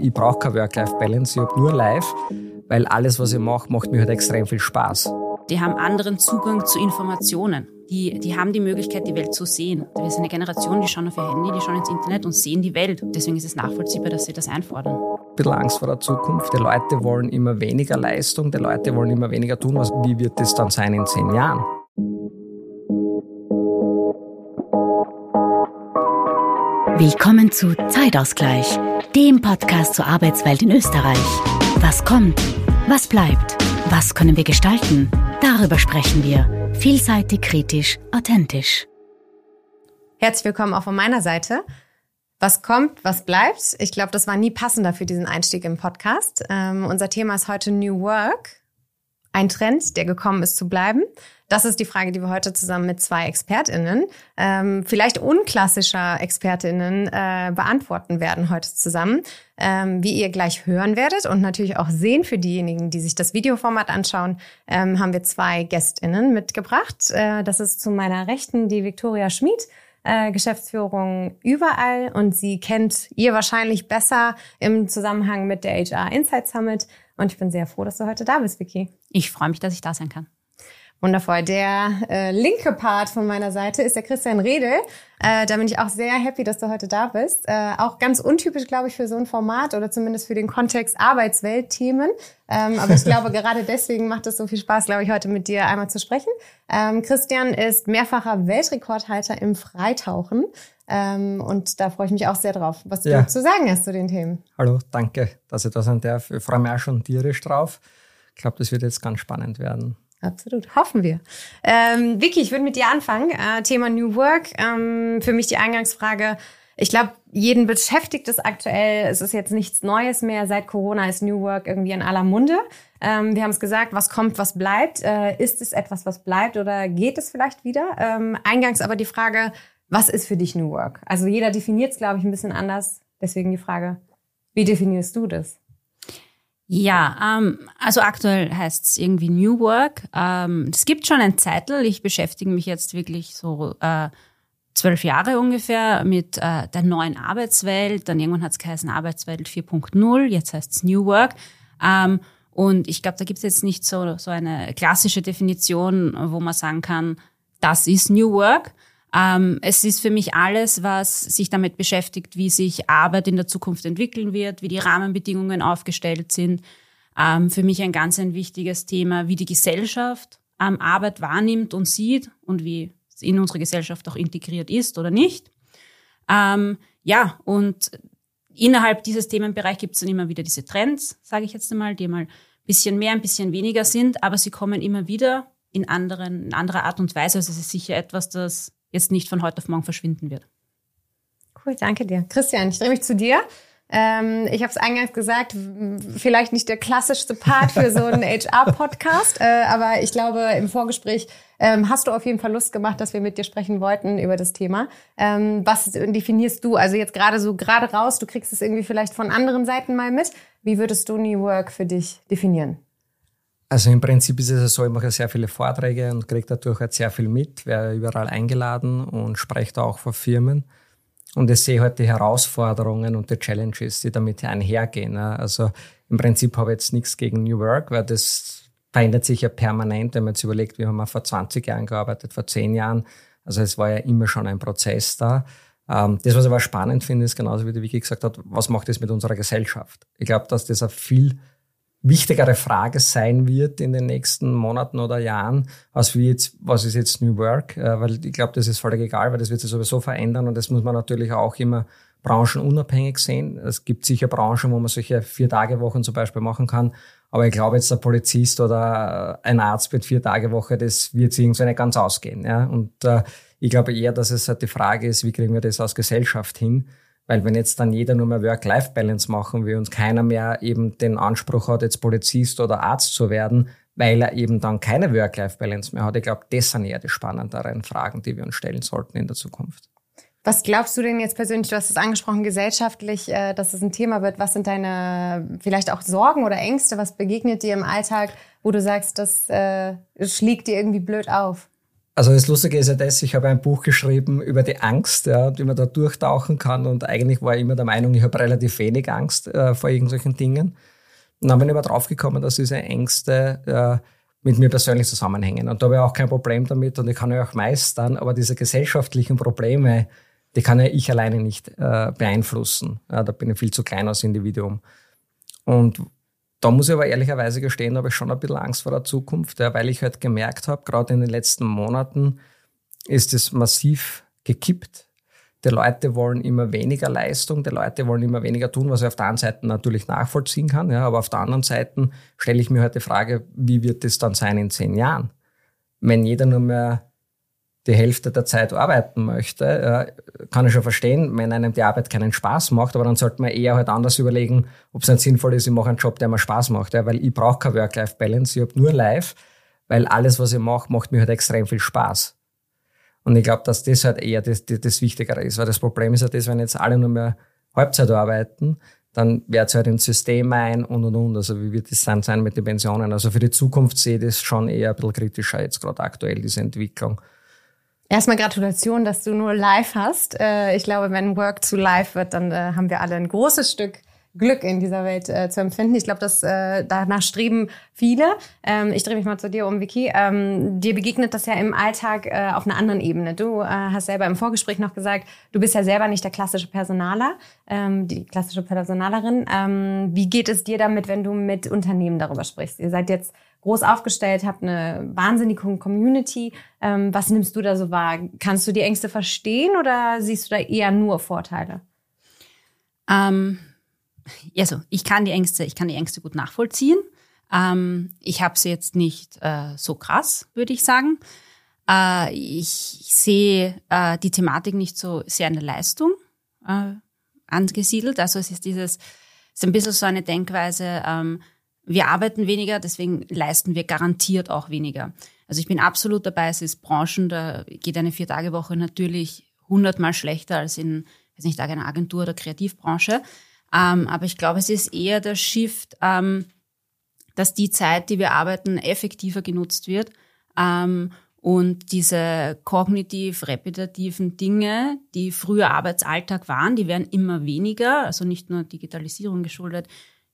Ich brauche keine Work-Life-Balance, ich habe nur Life, weil alles, was ich mache, macht mir halt extrem viel Spaß. Die haben anderen Zugang zu Informationen. Die, die haben die Möglichkeit, die Welt zu sehen. Wir sind eine Generation, die schauen auf ihr Handy, die schauen ins Internet und sehen die Welt. Deswegen ist es nachvollziehbar, dass sie das einfordern. Ein bisschen Angst vor der Zukunft. Die Leute wollen immer weniger Leistung, die Leute wollen immer weniger tun. wie wird das dann sein in zehn Jahren? Willkommen zu Zeitausgleich, dem Podcast zur Arbeitswelt in Österreich. Was kommt? Was bleibt? Was können wir gestalten? Darüber sprechen wir. Vielseitig, kritisch, authentisch. Herzlich willkommen auch von meiner Seite. Was kommt, was bleibt? Ich glaube, das war nie passender für diesen Einstieg im Podcast. Ähm, unser Thema ist heute New Work. Ein Trend, der gekommen ist zu bleiben. Das ist die Frage, die wir heute zusammen mit zwei ExpertInnen, ähm, vielleicht unklassischer ExpertInnen, äh, beantworten werden heute zusammen. Ähm, wie ihr gleich hören werdet und natürlich auch sehen für diejenigen, die sich das Videoformat anschauen, ähm, haben wir zwei GästInnen mitgebracht. Äh, das ist zu meiner Rechten die Viktoria Schmid. Äh, Geschäftsführung überall und sie kennt ihr wahrscheinlich besser im Zusammenhang mit der HR Insight Summit. Und ich bin sehr froh, dass du heute da bist, Vicky. Ich freue mich, dass ich da sein kann. Wundervoll. Der äh, linke Part von meiner Seite ist der Christian Redel. Äh, da bin ich auch sehr happy, dass du heute da bist. Äh, auch ganz untypisch, glaube ich, für so ein Format oder zumindest für den Kontext Arbeitsweltthemen. Ähm, aber ich glaube, gerade deswegen macht es so viel Spaß, glaube ich, heute mit dir einmal zu sprechen. Ähm, Christian ist mehrfacher Weltrekordhalter im Freitauchen. Ähm, und da freue ich mich auch sehr drauf, was ja. du zu sagen hast zu den Themen. Hallo, danke, dass ich da sein darf. Ich freue mich auch schon tierisch drauf. Ich glaube, das wird jetzt ganz spannend werden. Absolut, hoffen wir. Ähm, Vicky, ich würde mit dir anfangen. Äh, Thema New Work. Ähm, für mich die Eingangsfrage. Ich glaube, jeden beschäftigt es aktuell. Es ist jetzt nichts Neues mehr. Seit Corona ist New Work irgendwie in aller Munde. Ähm, wir haben es gesagt, was kommt, was bleibt. Äh, ist es etwas, was bleibt oder geht es vielleicht wieder? Ähm, eingangs aber die Frage, was ist für dich New Work? Also jeder definiert es, glaube ich, ein bisschen anders. Deswegen die Frage, wie definierst du das? Ja, ähm, also aktuell heißt es irgendwie New Work. Ähm, es gibt schon ein Zeitl. Ich beschäftige mich jetzt wirklich so äh, zwölf Jahre ungefähr mit äh, der neuen Arbeitswelt. Dann irgendwann hat es geheißen Arbeitswelt 4.0. Jetzt heißt es New Work. Ähm, und ich glaube, da gibt es jetzt nicht so, so eine klassische Definition, wo man sagen kann, das ist New Work. Ähm, es ist für mich alles, was sich damit beschäftigt, wie sich Arbeit in der Zukunft entwickeln wird, wie die Rahmenbedingungen aufgestellt sind. Ähm, für mich ein ganz ein wichtiges Thema, wie die Gesellschaft ähm, Arbeit wahrnimmt und sieht und wie es in unsere Gesellschaft auch integriert ist oder nicht. Ähm, ja, und innerhalb dieses Themenbereichs gibt es dann immer wieder diese Trends, sage ich jetzt einmal, die mal ein bisschen mehr, ein bisschen weniger sind, aber sie kommen immer wieder in, anderen, in anderer Art und Weise. Also es ist sicher etwas, das jetzt nicht von heute auf morgen verschwinden wird. Cool, danke dir. Christian, ich drehe mich zu dir. Ähm, ich habe es eingangs gesagt, vielleicht nicht der klassischste Part für so einen HR-Podcast, äh, aber ich glaube, im Vorgespräch ähm, hast du auf jeden Fall Lust gemacht, dass wir mit dir sprechen wollten über das Thema. Ähm, was definierst du? Also jetzt gerade so gerade raus, du kriegst es irgendwie vielleicht von anderen Seiten mal mit. Wie würdest du New Work für dich definieren? Also im Prinzip ist es so, ich mache sehr viele Vorträge und kriege dadurch halt sehr viel mit, werde überall eingeladen und spreche da auch vor Firmen. Und ich sehe halt die Herausforderungen und die Challenges, die damit einhergehen. Also im Prinzip habe ich jetzt nichts gegen New Work, weil das verändert sich ja permanent, wenn man jetzt überlegt, wir haben vor 20 Jahren gearbeitet, vor 10 Jahren. Also es war ja immer schon ein Prozess da. Ähm, das, was ich aber spannend finde, ist genauso wie die Vicky gesagt hat, was macht das mit unserer Gesellschaft? Ich glaube, dass das ein viel wichtigere Frage sein wird in den nächsten Monaten oder Jahren, als wie jetzt, was ist jetzt New Work? Äh, weil ich glaube, das ist völlig egal, weil das wird sich sowieso verändern und das muss man natürlich auch immer branchenunabhängig sehen. Es gibt sicher Branchen, wo man solche Vier-Tage-Wochen zum Beispiel machen kann. Aber ich glaube jetzt, der Polizist oder ein Arzt mit Vier-Tage-Woche, das wird sich irgendwie nicht ganz ausgehen. Ja? Und äh, ich glaube eher, dass es halt die Frage ist, wie kriegen wir das als Gesellschaft hin? Weil wenn jetzt dann jeder nur mehr Work-Life-Balance machen will und keiner mehr eben den Anspruch hat, jetzt Polizist oder Arzt zu werden, weil er eben dann keine Work-Life-Balance mehr hat, ich glaube, das sind eher die spannenderen Fragen, die wir uns stellen sollten in der Zukunft. Was glaubst du denn jetzt persönlich, du hast es angesprochen, gesellschaftlich, äh, dass es ein Thema wird. Was sind deine vielleicht auch Sorgen oder Ängste? Was begegnet dir im Alltag, wo du sagst, das äh, schlägt dir irgendwie blöd auf? Also das Lustige ist ja das, ich habe ein Buch geschrieben über die Angst, ja, wie man da durchtauchen kann. Und eigentlich war ich immer der Meinung, ich habe relativ wenig Angst äh, vor irgendwelchen Dingen. Und dann bin ich aber draufgekommen, dass diese Ängste äh, mit mir persönlich zusammenhängen. Und da habe ich auch kein Problem damit und ich kann ja auch meistern, aber diese gesellschaftlichen Probleme, die kann ja ich alleine nicht äh, beeinflussen. Ja, da bin ich viel zu klein als Individuum. Und da muss ich aber ehrlicherweise gestehen, habe ich schon ein bisschen Angst vor der Zukunft, ja, weil ich halt gemerkt habe, gerade in den letzten Monaten ist es massiv gekippt. Die Leute wollen immer weniger Leistung, die Leute wollen immer weniger tun, was ich auf der einen Seite natürlich nachvollziehen kann, ja, aber auf der anderen Seite stelle ich mir halt die Frage, wie wird es dann sein in zehn Jahren? Wenn jeder nur mehr die Hälfte der Zeit arbeiten möchte, kann ich schon verstehen, wenn einem die Arbeit keinen Spaß macht, aber dann sollte man eher halt anders überlegen, ob es nicht sinnvoll ist, ich mache einen Job, der mir Spaß macht, ja, weil ich brauche keine Work-Life-Balance, ich habe nur Life, weil alles, was ich mache, macht mir halt extrem viel Spaß. Und ich glaube, dass das halt eher das, das, das Wichtigere ist, weil das Problem ist ja das, wenn jetzt alle nur mehr Halbzeit arbeiten, dann wird es halt ins System ein und und und. Also wie wird das dann sein mit den Pensionen? Also für die Zukunft sehe ich das schon eher ein bisschen kritischer jetzt gerade aktuell, diese Entwicklung. Erstmal Gratulation, dass du nur live hast. Äh, ich glaube, wenn Work zu live wird, dann äh, haben wir alle ein großes Stück Glück in dieser Welt äh, zu empfinden. Ich glaube, dass danach streben viele. Ähm, ich drehe mich mal zu dir um, Vicky. Ähm, dir begegnet das ja im Alltag auf einer anderen Ebene. Du hast selber im Vorgespräch noch gesagt, du bist ja selber nicht der klassische Personaler, ähm, die klassische Personalerin. Wie geht es dir damit, wenn du mit Unternehmen darüber sprichst? Ihr seid jetzt groß aufgestellt, habt eine wahnsinnige Community. Ähm, was nimmst du da so wahr? Kannst du die Ängste verstehen oder siehst du da eher nur Vorteile? Ähm, also ich kann die Ängste, ich kann die Ängste gut nachvollziehen. Ähm, ich habe sie jetzt nicht äh, so krass, würde ich sagen. Äh, ich, sehe äh, die Thematik nicht so sehr in der Leistung äh, angesiedelt. Also es ist dieses, es ist ein bisschen so eine Denkweise, ähm, wir arbeiten weniger, deswegen leisten wir garantiert auch weniger. Also ich bin absolut dabei, es ist Branchen, da geht eine Vier-Tage-Woche natürlich hundertmal schlechter als in, weiß nicht, einer Agentur oder Kreativbranche. Ähm, aber ich glaube, es ist eher der Shift, ähm, dass die Zeit, die wir arbeiten, effektiver genutzt wird. Ähm, und diese kognitiv-repetitiven Dinge, die früher Arbeitsalltag waren, die werden immer weniger, also nicht nur Digitalisierung geschuldet,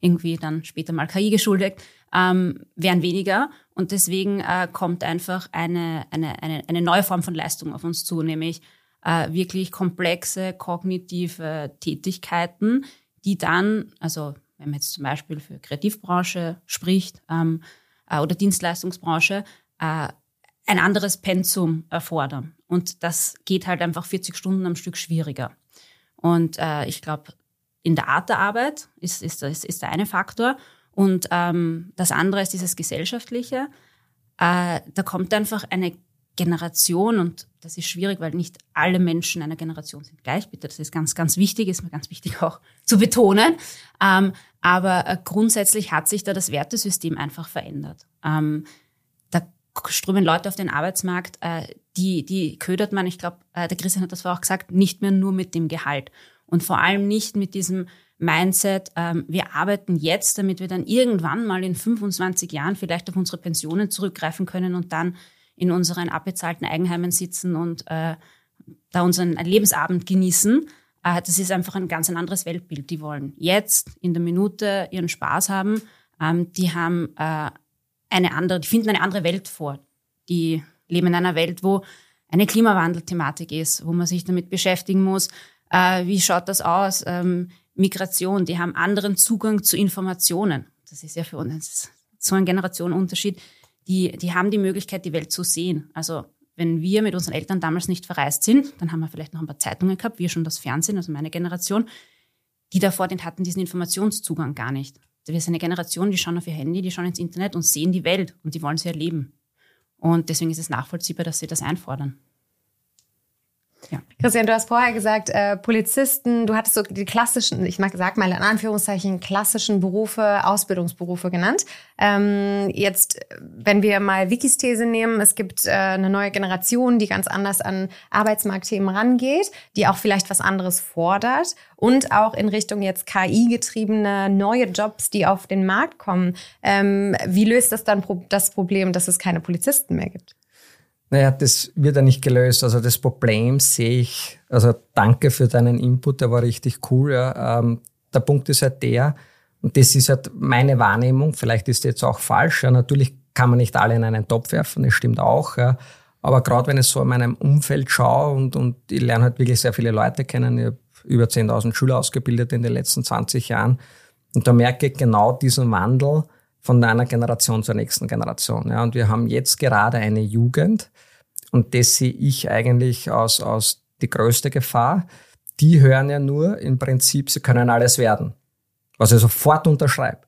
irgendwie dann später mal KI geschuldet, ähm, werden weniger. Und deswegen äh, kommt einfach eine, eine, eine, eine neue Form von Leistung auf uns zu, nämlich äh, wirklich komplexe kognitive Tätigkeiten, die dann, also wenn man jetzt zum Beispiel für Kreativbranche spricht ähm, äh, oder Dienstleistungsbranche, äh, ein anderes Pensum erfordern. Und das geht halt einfach 40 Stunden am Stück schwieriger. Und äh, ich glaube, in der Art der Arbeit ist, ist, ist, ist der eine Faktor. Und ähm, das andere ist dieses Gesellschaftliche. Äh, da kommt einfach eine Generation und das ist schwierig, weil nicht alle Menschen einer Generation sind gleich. Bitte, das ist ganz, ganz wichtig, ist mir ganz wichtig auch zu betonen. Ähm, aber äh, grundsätzlich hat sich da das Wertesystem einfach verändert. Ähm, da strömen Leute auf den Arbeitsmarkt, äh, die, die ködert man, ich glaube, äh, der Christian hat das vorher auch gesagt, nicht mehr nur mit dem Gehalt. Und vor allem nicht mit diesem Mindset, ähm, wir arbeiten jetzt, damit wir dann irgendwann mal in 25 Jahren vielleicht auf unsere Pensionen zurückgreifen können und dann in unseren abbezahlten Eigenheimen sitzen und äh, da unseren Lebensabend genießen. Äh, das ist einfach ein ganz ein anderes Weltbild. Die wollen jetzt in der Minute ihren Spaß haben. Ähm, die haben äh, eine andere, die finden eine andere Welt vor. Die leben in einer Welt, wo eine Klimawandelthematik ist, wo man sich damit beschäftigen muss, äh, wie schaut das aus? Ähm, Migration, die haben anderen Zugang zu Informationen. Das ist ja für uns so ein Generationenunterschied. Die, die haben die Möglichkeit, die Welt zu sehen. Also wenn wir mit unseren Eltern damals nicht verreist sind, dann haben wir vielleicht noch ein paar Zeitungen gehabt, wir schon das Fernsehen, also meine Generation. Die davor, den hatten diesen Informationszugang gar nicht. Wir sind eine Generation, die schauen auf ihr Handy, die schauen ins Internet und sehen die Welt und die wollen sie erleben. Und deswegen ist es nachvollziehbar, dass sie das einfordern. Ja. Christian, du hast vorher gesagt, äh, Polizisten, du hattest so die klassischen, ich mag, sag mal in Anführungszeichen, klassischen Berufe, Ausbildungsberufe genannt. Ähm, jetzt, wenn wir mal Wikis These nehmen, es gibt äh, eine neue Generation, die ganz anders an Arbeitsmarktthemen rangeht, die auch vielleicht was anderes fordert und auch in Richtung jetzt KI-getriebene neue Jobs, die auf den Markt kommen. Ähm, wie löst das dann das Problem, dass es keine Polizisten mehr gibt? Naja, das wird ja nicht gelöst. Also das Problem sehe ich, also danke für deinen Input, der war richtig cool. Ja. Ähm, der Punkt ist halt der, und das ist halt meine Wahrnehmung, vielleicht ist die jetzt auch falsch. Ja. Natürlich kann man nicht alle in einen Topf werfen, das stimmt auch. Ja. Aber gerade wenn ich so in meinem Umfeld schaue und, und ich lerne halt wirklich sehr viele Leute kennen, ich habe über 10.000 Schüler ausgebildet in den letzten 20 Jahren, und da merke ich genau diesen Wandel von einer Generation zur nächsten Generation. Ja. Und wir haben jetzt gerade eine Jugend, und das sehe ich eigentlich als, als die größte Gefahr. Die hören ja nur im Prinzip, sie können alles werden. Was ich sofort unterschreibe.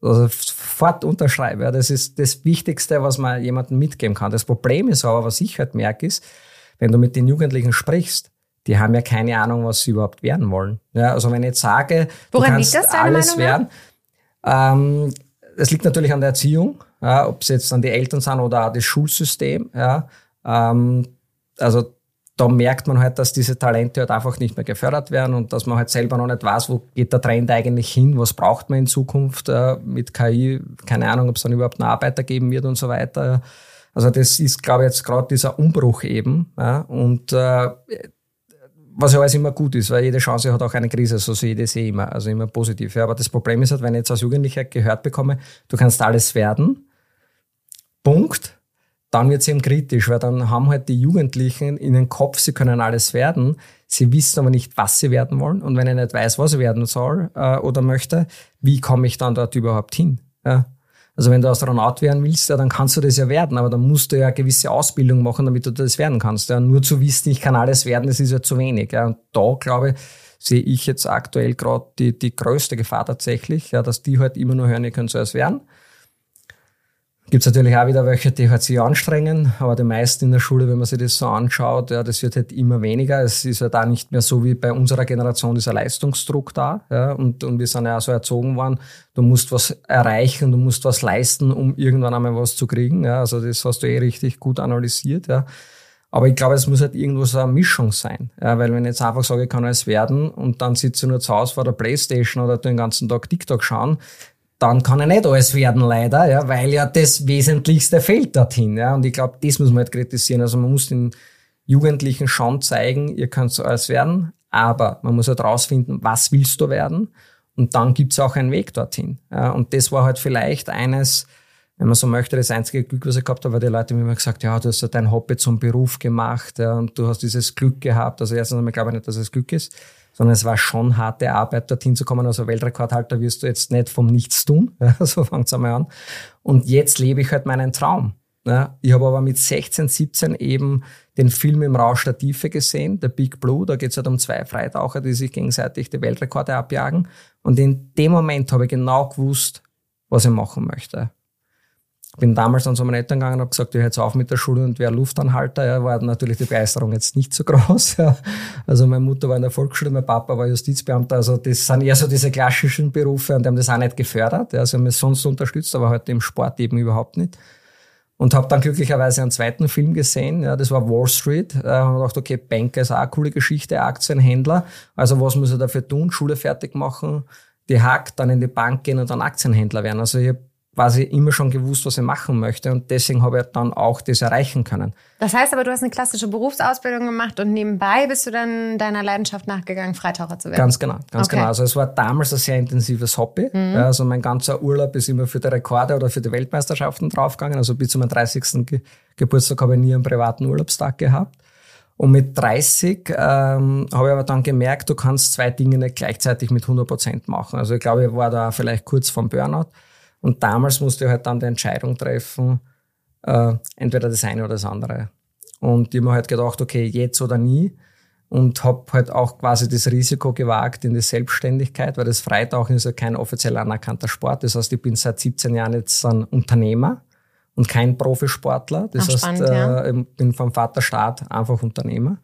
Also sofort unterschreibe. Ja. Das ist das Wichtigste, was man jemandem mitgeben kann. Das Problem ist aber, was ich halt merke, ist, wenn du mit den Jugendlichen sprichst, die haben ja keine Ahnung, was sie überhaupt werden wollen. Ja, also wenn ich jetzt sage, Woran du kannst liegt das, alles werden, ähm, es liegt natürlich an der Erziehung, ja, ob es jetzt an die Eltern sind oder auch das Schulsystem. Ja, ähm, also da merkt man halt, dass diese Talente halt einfach nicht mehr gefördert werden und dass man halt selber noch nicht weiß, wo geht der Trend eigentlich hin, was braucht man in Zukunft äh, mit KI, keine Ahnung, ob es dann überhaupt einen Arbeiter geben wird und so weiter. Also das ist, glaube ich, jetzt gerade dieser Umbruch eben. Ja, und äh, was ja alles immer gut ist, weil jede Chance hat auch eine Krise, so sehe ich das eh immer, also immer positiv. Ja, aber das Problem ist halt, wenn ich jetzt als Jugendlicher gehört bekomme, du kannst alles werden, Punkt, dann wird es eben kritisch, weil dann haben halt die Jugendlichen in den Kopf, sie können alles werden, sie wissen aber nicht, was sie werden wollen. Und wenn ich nicht weiß, was ich werden soll äh, oder möchte, wie komme ich dann dort überhaupt hin? Ja? Also wenn du Astronaut werden willst, ja, dann kannst du das ja werden, aber dann musst du ja eine gewisse Ausbildung machen, damit du das werden kannst. Ja. Nur zu wissen, ich kann alles werden, das ist ja zu wenig. Ja. Und da, glaube ich, sehe ich jetzt aktuell gerade die, die größte Gefahr tatsächlich, ja, dass die halt immer nur hören, ihr könnt so alles werden. Gibt es natürlich auch wieder welche, die halt sich anstrengen, aber die meisten in der Schule, wenn man sich das so anschaut, ja, das wird halt immer weniger. Es ist ja halt da nicht mehr so wie bei unserer Generation dieser Leistungsdruck da. Ja, und, und wir sind ja auch so erzogen worden, du musst was erreichen, du musst was leisten, um irgendwann einmal was zu kriegen. Ja, also das hast du eh richtig gut analysiert. Ja. Aber ich glaube, es muss halt irgendwo so eine Mischung sein. Ja, weil wenn ich jetzt einfach sage, ich kann alles werden und dann sitze ich nur zu Hause vor der Playstation oder den ganzen Tag TikTok schauen, dann kann er nicht alles werden, leider, ja, weil ja das Wesentlichste fehlt dorthin. Ja, und ich glaube, das muss man halt kritisieren. Also man muss den Jugendlichen schon zeigen, ihr könnt so alles werden, aber man muss halt rausfinden, was willst du werden? Und dann gibt's auch einen Weg dorthin. Ja, und das war halt vielleicht eines, wenn man so möchte, das einzige Glück, was ich gehabt habe, weil die Leute mir immer gesagt, ja, du hast ja dein Hobby zum Beruf gemacht ja, und du hast dieses Glück gehabt. Also erstens einmal glaube ich nicht, dass es Glück ist sondern es war schon harte Arbeit, dorthin zu kommen. Also Weltrekordhalter wirst du jetzt nicht vom Nichts tun, ja, so fängt's einmal an. Und jetzt lebe ich halt meinen Traum. Ja. Ich habe aber mit 16, 17 eben den Film im Rausch der Tiefe gesehen, der Big Blue. Da geht's halt um zwei Freitaucher, die sich gegenseitig die Weltrekorde abjagen. Und in dem Moment habe ich genau gewusst, was ich machen möchte bin damals an so meine Eltern gegangen und habe gesagt, ich höre jetzt auf mit der Schule und wäre Luftanhalter. Ja, war natürlich die Begeisterung jetzt nicht so groß. Ja. Also meine Mutter war in der Volksschule, mein Papa war Justizbeamter. Also das sind eher so diese klassischen Berufe und die haben das auch nicht gefördert. Ja. Sie haben es sonst unterstützt, aber heute im Sport eben überhaupt nicht. Und habe dann glücklicherweise einen zweiten Film gesehen, ja, das war Wall Street. Da habe gedacht, okay, Banker ist auch eine coole Geschichte, Aktienhändler. Also was muss er dafür tun? Schule fertig machen, die Hack, dann in die Bank gehen und dann Aktienhändler werden. Also ich habe quasi immer schon gewusst, was ich machen möchte und deswegen habe ich dann auch das erreichen können. Das heißt aber, du hast eine klassische Berufsausbildung gemacht und nebenbei bist du dann deiner Leidenschaft nachgegangen, Freitaucher zu werden? Ganz genau, ganz okay. genau. Also es war damals ein sehr intensives Hobby. Mhm. Also mein ganzer Urlaub ist immer für die Rekorde oder für die Weltmeisterschaften draufgegangen. Also bis zu meinem 30. Ge Geburtstag habe ich nie einen privaten Urlaubstag gehabt. Und mit 30 ähm, habe ich aber dann gemerkt, du kannst zwei Dinge nicht gleichzeitig mit 100 Prozent machen. Also ich glaube, ich war da vielleicht kurz vom Burnout. Und damals musste ich halt dann die Entscheidung treffen, äh, entweder das eine oder das andere. Und ich habe mir halt gedacht, okay, jetzt oder nie. Und habe halt auch quasi das Risiko gewagt in die Selbstständigkeit, weil das Freitauchen ist ja kein offiziell anerkannter Sport. Das heißt, ich bin seit 17 Jahren jetzt ein Unternehmer und kein Profisportler. Das Ach, heißt, spannend, ja. äh, ich bin vom Vater Staat einfach Unternehmer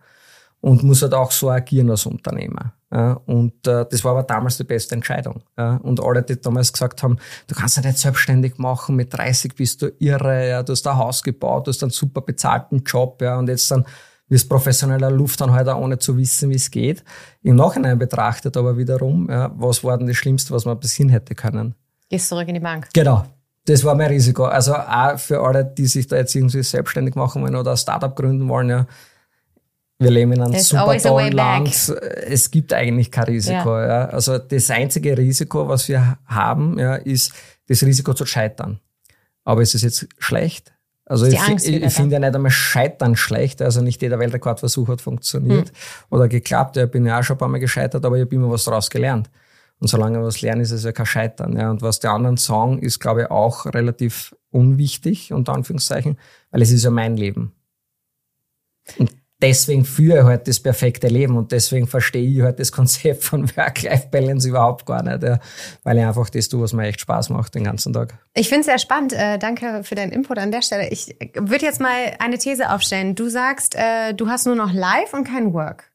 und muss halt auch so agieren als Unternehmer. Ja, und äh, das war aber damals die beste Entscheidung. Ja, und alle, die damals gesagt haben, du kannst dich nicht selbstständig machen, mit 30 bist du irre, ja, du hast ein Haus gebaut, du hast einen super bezahlten Job, ja, und jetzt dann wirst professioneller Luftanhalter, ohne zu wissen, wie es geht. Im Nachhinein betrachtet aber wiederum, ja, was war denn das Schlimmste, was man bis hin hätte können? Gehst zurück in die Bank. Genau. das war mein Risiko. Also auch für alle, die sich da jetzt irgendwie selbstständig machen wollen oder ein Startup gründen wollen, ja. Wir leben in einem There's super tollen. Land. Es gibt eigentlich kein Risiko. Ja. Also das einzige Risiko, was wir haben, ja, ist das Risiko zu scheitern. Aber ist es jetzt schlecht? Also ich, ich, ich finde ja nicht einmal Scheitern schlecht. Also nicht jeder Weltrekordversuch hat funktioniert Hm. oder geklappt. Ich bin ja auch schon ein paar Mal gescheitert, aber ich habe immer was daraus gelernt. Und solange wir was lernen, ist es ja kein Scheitern. Ja. Und was die anderen sagen, ist, glaube ich, auch relativ unwichtig, unter Anführungszeichen, weil es ist ja mein Leben. Und deswegen führe ich halt das perfekte Leben und deswegen verstehe ich halt das Konzept von Work-Life-Balance überhaupt gar nicht, ja. weil ich einfach das tue, was mir echt Spaß macht den ganzen Tag. Ich finde es sehr spannend. Äh, danke für deinen Input an der Stelle. Ich würde jetzt mal eine These aufstellen. Du sagst, äh, du hast nur noch Live und kein Work.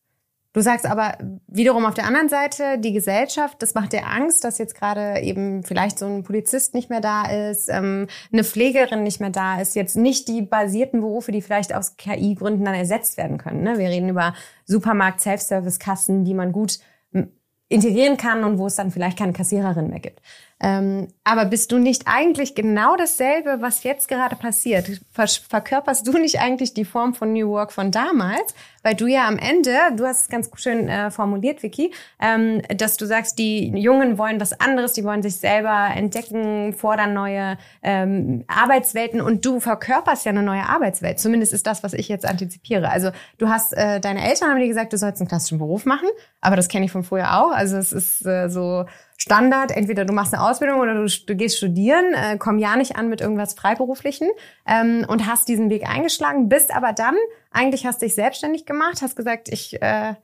Du sagst aber wiederum auf der anderen Seite, die Gesellschaft, das macht dir Angst, dass jetzt gerade eben vielleicht so ein Polizist nicht mehr da ist, ähm, eine Pflegerin nicht mehr da ist, jetzt nicht die basierten Berufe, die vielleicht aus KI-Gründen dann ersetzt werden können. Ne? Wir reden über Supermarkt, Self-Service-Kassen, die man gut m, integrieren kann und wo es dann vielleicht keine Kassiererin mehr gibt. Ähm, aber bist du nicht eigentlich genau dasselbe, was jetzt gerade passiert? Ver verkörperst du nicht eigentlich die Form von New Work von damals? Weil du ja am Ende, du hast es ganz schön äh, formuliert, Vicky, ähm, dass du sagst, die Jungen wollen was anderes, die wollen sich selber entdecken, fordern neue ähm, Arbeitswelten und du verkörperst ja eine neue Arbeitswelt. Zumindest ist das, was ich jetzt antizipiere. Also du hast, äh, deine Eltern haben dir gesagt, du sollst einen klassischen Beruf machen, aber das kenne ich von früher auch. Also es ist äh, so Standard, entweder du machst eine Ausbildung oder du, du gehst studieren, äh, komm ja nicht an mit irgendwas Freiberuflichen ähm, und hast diesen Weg eingeschlagen, bist aber dann, eigentlich hast dich selbstständig gemacht, hast gesagt, ich äh,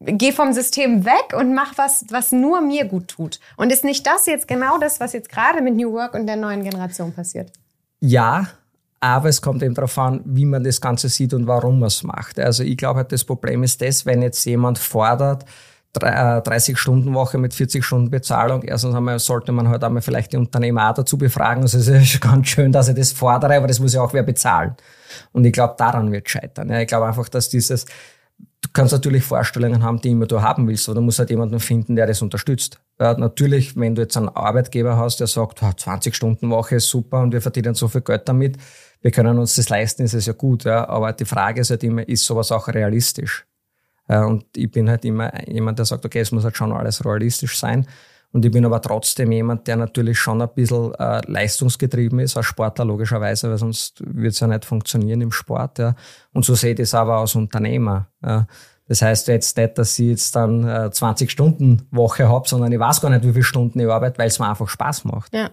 gehe vom System weg und mach was, was nur mir gut tut. Und ist nicht das jetzt genau das, was jetzt gerade mit New Work und der neuen Generation passiert? Ja, aber es kommt eben darauf an, wie man das Ganze sieht und warum man es macht. Also ich glaube halt, das Problem ist das, wenn jetzt jemand fordert, 30-Stunden-Woche mit 40 Stunden Bezahlung. Erstens einmal sollte man halt einmal vielleicht die Unternehmer auch dazu befragen. Also es ist ganz schön, dass ich das fordere, aber das muss ja auch wer bezahlen. Und ich glaube, daran wird scheitern. Ja, ich glaube einfach, dass dieses, du kannst natürlich Vorstellungen haben, die immer du haben willst, aber du musst halt jemanden finden, der das unterstützt. Ja, natürlich, wenn du jetzt einen Arbeitgeber hast, der sagt, 20 Stunden Woche ist super und wir verdienen so viel Geld damit, wir können uns das leisten, ist es ja gut. Ja. Aber die Frage ist halt immer, ist sowas auch realistisch? Äh, Und ich bin halt immer jemand, der sagt, okay, es muss halt schon alles realistisch sein. Und ich bin aber trotzdem jemand, der natürlich schon ein bisschen äh, leistungsgetrieben ist, als Sportler logischerweise, weil sonst wird es ja nicht funktionieren im Sport. Ja. Und so sehe ich das aber als Unternehmer. Ja. Das heißt jetzt nicht, dass ich jetzt dann äh, 20 Stunden Woche habe, sondern ich weiß gar nicht, wie viele Stunden ich arbeite, weil es mir einfach Spaß macht. Ja.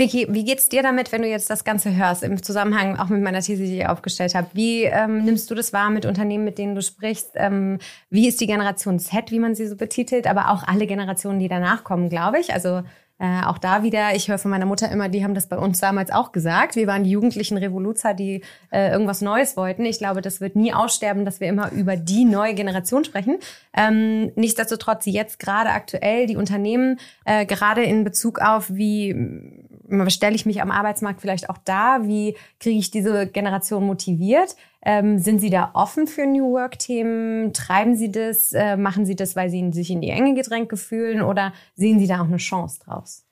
Vicky, wie geht's dir damit, wenn du jetzt das Ganze hörst, im Zusammenhang auch mit meiner These, die ich aufgestellt habe? Wie ähm, nimmst du das wahr mit Unternehmen, mit denen du sprichst? Ähm, wie ist die Generation Z, wie man sie so betitelt, aber auch alle Generationen, die danach kommen, glaube ich? Also äh, auch da wieder, ich höre von meiner Mutter immer, die haben das bei uns damals auch gesagt. Wir waren die jugendlichen Revoluzer, die äh, irgendwas Neues wollten. Ich glaube, das wird nie aussterben, dass wir immer über die neue Generation sprechen. Ähm, nichtsdestotrotz jetzt gerade aktuell die Unternehmen, äh, gerade in Bezug auf, wie stelle ich mich am Arbeitsmarkt vielleicht auch da, wie kriege ich diese Generation motiviert? Ähm, sind Sie da offen für New Work-Themen? Treiben Sie das? Äh, machen Sie das, weil Sie sich in die Enge gedrängt fühlen? Oder sehen Sie da auch eine Chance draus?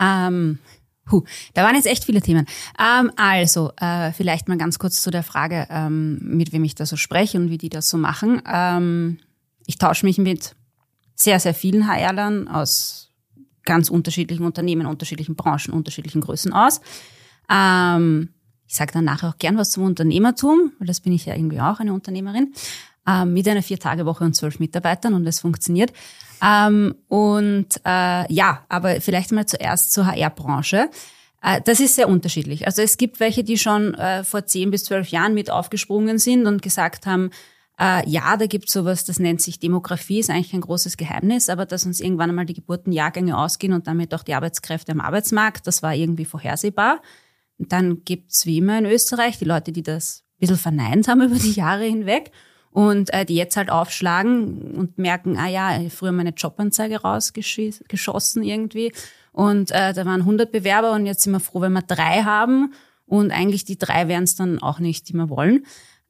Ähm, puh, da waren jetzt echt viele Themen. Ähm, also, äh, vielleicht mal ganz kurz zu der Frage, ähm, mit wem ich da so spreche und wie die das so machen. Ähm, ich tausche mich mit sehr, sehr vielen HR-Lern aus ganz unterschiedlichen Unternehmen, unterschiedlichen Branchen, unterschiedlichen Größen aus. Ähm, ich sage dann nachher auch gern was zum Unternehmertum, weil das bin ich ja irgendwie auch, eine Unternehmerin, ähm, mit einer Vier-Tage-Woche und zwölf Mitarbeitern und das funktioniert. Ähm, und äh, ja, aber vielleicht mal zuerst zur HR-Branche. Äh, das ist sehr unterschiedlich. Also es gibt welche, die schon äh, vor zehn bis zwölf Jahren mit aufgesprungen sind und gesagt haben, äh, ja, da gibt sowas, das nennt sich Demografie, ist eigentlich ein großes Geheimnis, aber dass uns irgendwann einmal die Geburtenjahrgänge ausgehen und damit auch die Arbeitskräfte am Arbeitsmarkt, das war irgendwie vorhersehbar. Und dann gibt's wie immer in Österreich die Leute, die das ein bisschen verneint haben über die Jahre hinweg und äh, die jetzt halt aufschlagen und merken, ah ja, früher meine Jobanzeige rausgeschossen irgendwie. Und äh, da waren 100 Bewerber und jetzt sind wir froh, wenn wir drei haben. Und eigentlich die drei wären es dann auch nicht, die wir wollen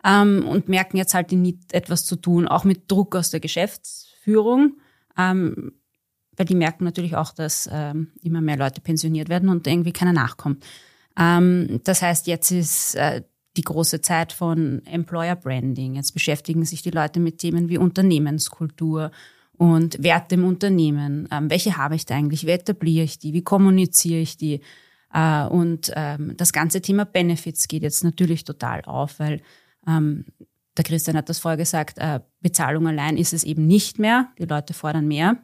ähm, und merken jetzt halt Need, etwas zu tun, auch mit Druck aus der Geschäftsführung. Ähm, weil die merken natürlich auch, dass ähm, immer mehr Leute pensioniert werden und irgendwie keiner nachkommt. Ähm, das heißt, jetzt ist äh, die große Zeit von Employer Branding. Jetzt beschäftigen sich die Leute mit Themen wie Unternehmenskultur und Werte im Unternehmen. Ähm, welche habe ich da eigentlich? Wie etabliere ich die? Wie kommuniziere ich die? Äh, und ähm, das ganze Thema Benefits geht jetzt natürlich total auf, weil ähm, der Christian hat das vorher gesagt, äh, Bezahlung allein ist es eben nicht mehr. Die Leute fordern mehr.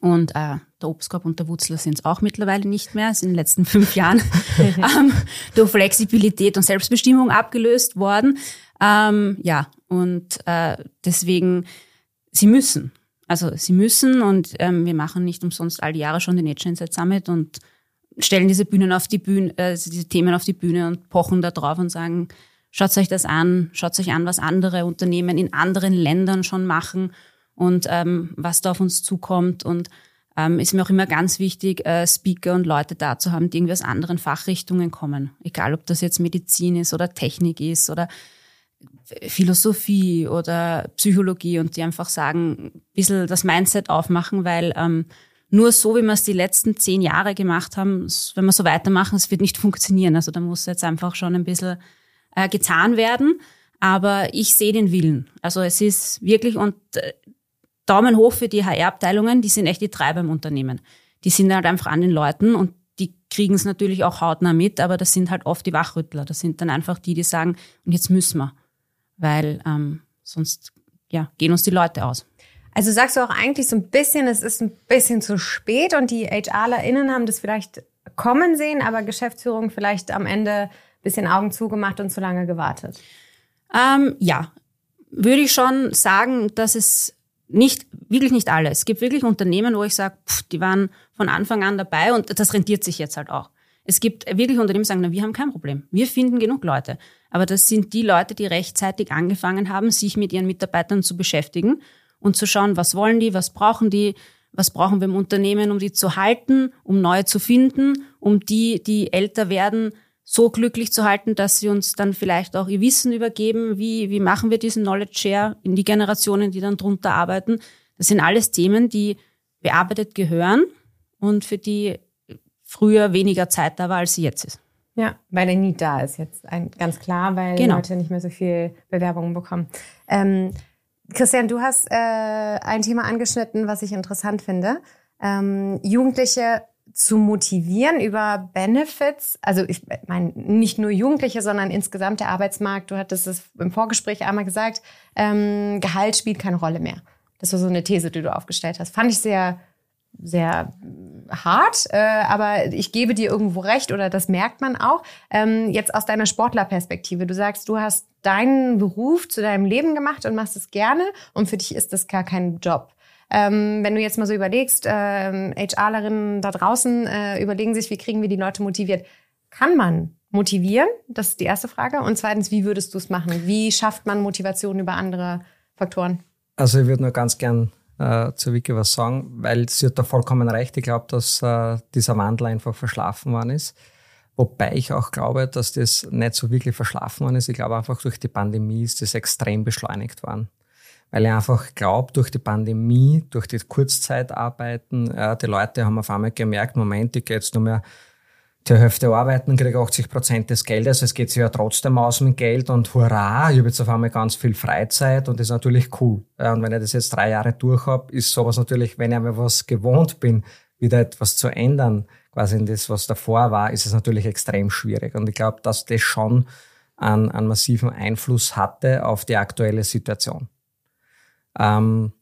Und äh, der Obstkorb und der Wutzler sind es auch mittlerweile nicht mehr, sind in den letzten fünf Jahren ähm, durch Flexibilität und Selbstbestimmung abgelöst worden. Ähm, ja, und äh, deswegen, sie müssen. Also sie müssen und ähm, wir machen nicht umsonst all die Jahre schon den Nature Insight Summit und stellen diese Bühnen auf die Bühne, äh, diese Themen auf die Bühne und pochen da drauf und sagen, schaut euch das an, schaut euch an, was andere Unternehmen in anderen Ländern schon machen und ähm, was da auf uns zukommt. Und ähm, ist mir auch immer ganz wichtig, äh, Speaker und Leute da zu haben, die irgendwie aus anderen Fachrichtungen kommen. Egal, ob das jetzt Medizin ist oder Technik ist oder Philosophie oder Psychologie und die einfach sagen, ein bisschen das Mindset aufmachen, weil ähm, nur so, wie wir es die letzten zehn Jahre gemacht haben, wenn wir so weitermachen, es wird nicht funktionieren. Also da muss jetzt einfach schon ein bisschen äh, getan werden. Aber ich sehe den Willen. Also es ist wirklich, und äh, Daumen hoch für die HR-Abteilungen, die sind echt die Treiber im Unternehmen. Die sind halt einfach an den Leuten und die kriegen es natürlich auch hautnah mit, aber das sind halt oft die Wachrüttler. Das sind dann einfach die, die sagen, und jetzt müssen wir, weil ähm, sonst ja, gehen uns die Leute aus. Also sagst du auch eigentlich so ein bisschen, es ist ein bisschen zu spät und die HRlerInnen haben das vielleicht kommen sehen, aber Geschäftsführung vielleicht am Ende bisschen Augen zugemacht und zu lange gewartet? Ähm, ja, würde ich schon sagen, dass es nicht, wirklich nicht alle. Es gibt wirklich Unternehmen, wo ich sage, pff, die waren von Anfang an dabei und das rentiert sich jetzt halt auch. Es gibt wirklich Unternehmen, die sagen, na, wir haben kein Problem. Wir finden genug Leute. Aber das sind die Leute, die rechtzeitig angefangen haben, sich mit ihren Mitarbeitern zu beschäftigen und zu schauen, was wollen die, was brauchen die, was brauchen wir im Unternehmen, um die zu halten, um neue zu finden, um die, die älter werden, so glücklich zu halten, dass sie uns dann vielleicht auch ihr Wissen übergeben. Wie, wie machen wir diesen Knowledge Share in die Generationen, die dann drunter arbeiten? Das sind alles Themen, die bearbeitet gehören und für die früher weniger Zeit da war, als sie jetzt ist. Ja, weil der Need da ist jetzt ein, ganz klar, weil genau. Leute nicht mehr so viel Bewerbungen bekommen. Ähm, Christian, du hast äh, ein Thema angeschnitten, was ich interessant finde. Ähm, Jugendliche zu motivieren über Benefits. Also ich meine, nicht nur Jugendliche, sondern insgesamt der Arbeitsmarkt. Du hattest es im Vorgespräch einmal gesagt, ähm, Gehalt spielt keine Rolle mehr. Das war so eine These, die du aufgestellt hast. Fand ich sehr, sehr hart, äh, aber ich gebe dir irgendwo recht oder das merkt man auch. Ähm, jetzt aus deiner Sportlerperspektive. Du sagst, du hast deinen Beruf zu deinem Leben gemacht und machst es gerne und für dich ist das gar kein Job. Ähm, wenn du jetzt mal so überlegst, äh, HRlerinnen da draußen äh, überlegen sich, wie kriegen wir die Leute motiviert. Kann man motivieren? Das ist die erste Frage. Und zweitens, wie würdest du es machen? Wie schafft man Motivation über andere Faktoren? Also ich würde nur ganz gern äh, zu Vicky was sagen, weil sie hat da vollkommen recht. Ich glaube, dass äh, dieser Wandel einfach verschlafen worden ist. Wobei ich auch glaube, dass das nicht so wirklich verschlafen worden ist. Ich glaube einfach durch die Pandemie ist das extrem beschleunigt worden weil ich einfach glaube, durch die Pandemie, durch die Kurzzeitarbeiten, ja, die Leute haben auf einmal gemerkt, Moment, ich gehe jetzt nur mehr die Hälfte arbeiten, kriege 80 Prozent des Geldes, es geht sich ja trotzdem aus mit Geld und hurra, ich habe jetzt auf einmal ganz viel Freizeit und das ist natürlich cool. Und wenn ich das jetzt drei Jahre durch habe, ist sowas natürlich, wenn ich einmal was gewohnt bin, wieder etwas zu ändern, quasi in das, was davor war, ist es natürlich extrem schwierig. Und ich glaube, dass das schon einen, einen massiven Einfluss hatte auf die aktuelle Situation. Ähm,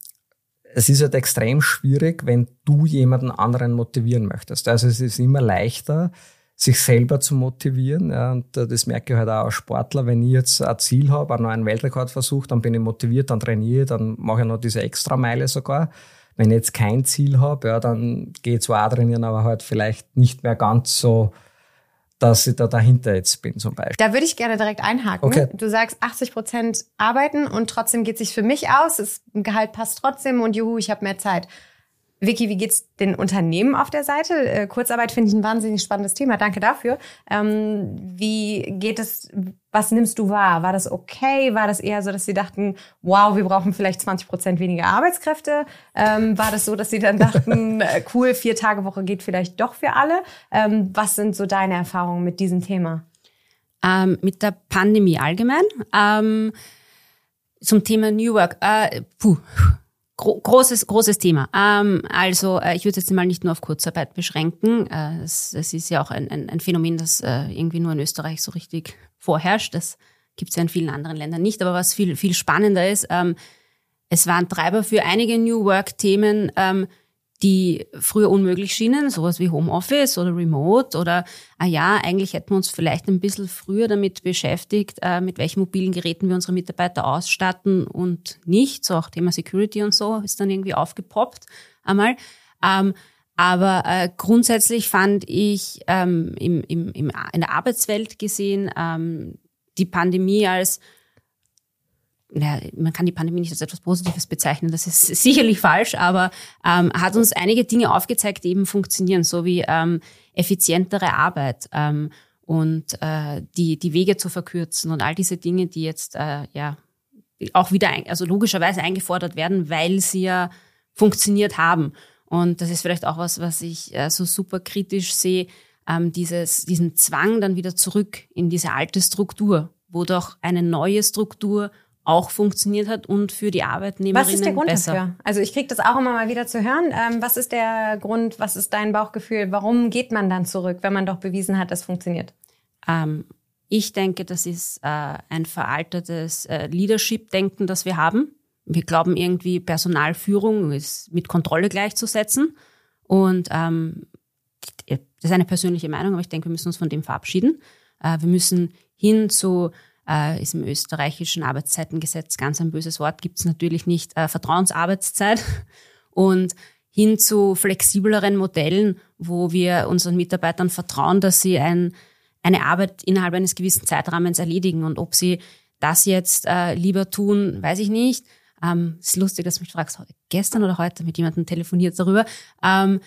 es ist halt extrem schwierig, wenn du jemanden anderen motivieren möchtest. Also es ist immer leichter, sich selber zu motivieren. Ja, und das merke ich halt auch als Sportler. Wenn ich jetzt ein Ziel habe, einen neuen Weltrekordversuch, dann bin ich motiviert, dann trainiere ich, dann mache ich noch diese Extrameile sogar. Wenn ich jetzt kein Ziel habe, ja, dann gehe ich zwar auch trainieren, aber halt vielleicht nicht mehr ganz so dass ich da dahinter jetzt bin zum Beispiel. Da würde ich gerne direkt einhaken. Okay. Du sagst 80 Prozent arbeiten und trotzdem geht sich für mich aus. Das Gehalt passt trotzdem und juhu, ich habe mehr Zeit. Vicky, wie geht's den Unternehmen auf der Seite? Äh, Kurzarbeit finde ich ein wahnsinnig spannendes Thema. Danke dafür. Ähm, wie geht es, was nimmst du wahr? War das okay? War das eher so, dass sie dachten, wow, wir brauchen vielleicht 20 Prozent weniger Arbeitskräfte? Ähm, war das so, dass sie dann dachten, äh, cool, vier Tage Woche geht vielleicht doch für alle? Ähm, was sind so deine Erfahrungen mit diesem Thema? Ähm, mit der Pandemie allgemein. Ähm, zum Thema New Work. Äh, puh, Gro großes, großes Thema. Ähm, also äh, ich würde jetzt mal nicht nur auf Kurzarbeit beschränken. Äh, es, es ist ja auch ein, ein, ein Phänomen, das äh, irgendwie nur in Österreich so richtig vorherrscht. Das gibt es ja in vielen anderen Ländern nicht. Aber was viel, viel spannender ist, ähm, es waren Treiber für einige New Work-Themen, ähm, die früher unmöglich schienen, sowas wie Homeoffice oder Remote oder, ah ja, eigentlich hätten wir uns vielleicht ein bisschen früher damit beschäftigt, äh, mit welchen mobilen Geräten wir unsere Mitarbeiter ausstatten und nicht. So auch Thema Security und so ist dann irgendwie aufgepoppt einmal. Ähm, aber äh, grundsätzlich fand ich ähm, in der Arbeitswelt gesehen ähm, die Pandemie als naja, man kann die Pandemie nicht als etwas Positives bezeichnen, das ist sicherlich falsch, aber ähm, hat uns einige Dinge aufgezeigt, die eben funktionieren, so wie ähm, effizientere Arbeit ähm, und äh, die, die Wege zu verkürzen und all diese Dinge, die jetzt äh, ja auch wieder, ein, also logischerweise eingefordert werden, weil sie ja funktioniert haben. Und das ist vielleicht auch was, was ich äh, so super kritisch sehe, ähm, dieses, diesen Zwang dann wieder zurück in diese alte Struktur, wo doch eine neue Struktur auch funktioniert hat und für die Arbeitnehmerinnen Was ist der Grund besser. dafür? Also ich kriege das auch immer mal wieder zu hören. Ähm, was ist der Grund, was ist dein Bauchgefühl? Warum geht man dann zurück, wenn man doch bewiesen hat, das funktioniert? Ähm, ich denke, das ist äh, ein veraltetes äh, Leadership-Denken, das wir haben. Wir glauben irgendwie, Personalführung ist mit Kontrolle gleichzusetzen. Und ähm, das ist eine persönliche Meinung, aber ich denke, wir müssen uns von dem verabschieden. Äh, wir müssen hin zu äh, ist im österreichischen Arbeitszeitengesetz ganz ein böses Wort, gibt es natürlich nicht äh, Vertrauensarbeitszeit und hin zu flexibleren Modellen, wo wir unseren Mitarbeitern vertrauen, dass sie ein, eine Arbeit innerhalb eines gewissen Zeitrahmens erledigen. Und ob sie das jetzt äh, lieber tun, weiß ich nicht. Ähm, ist lustig, dass du mich fragst, gestern oder heute mit jemandem telefoniert darüber, ähm,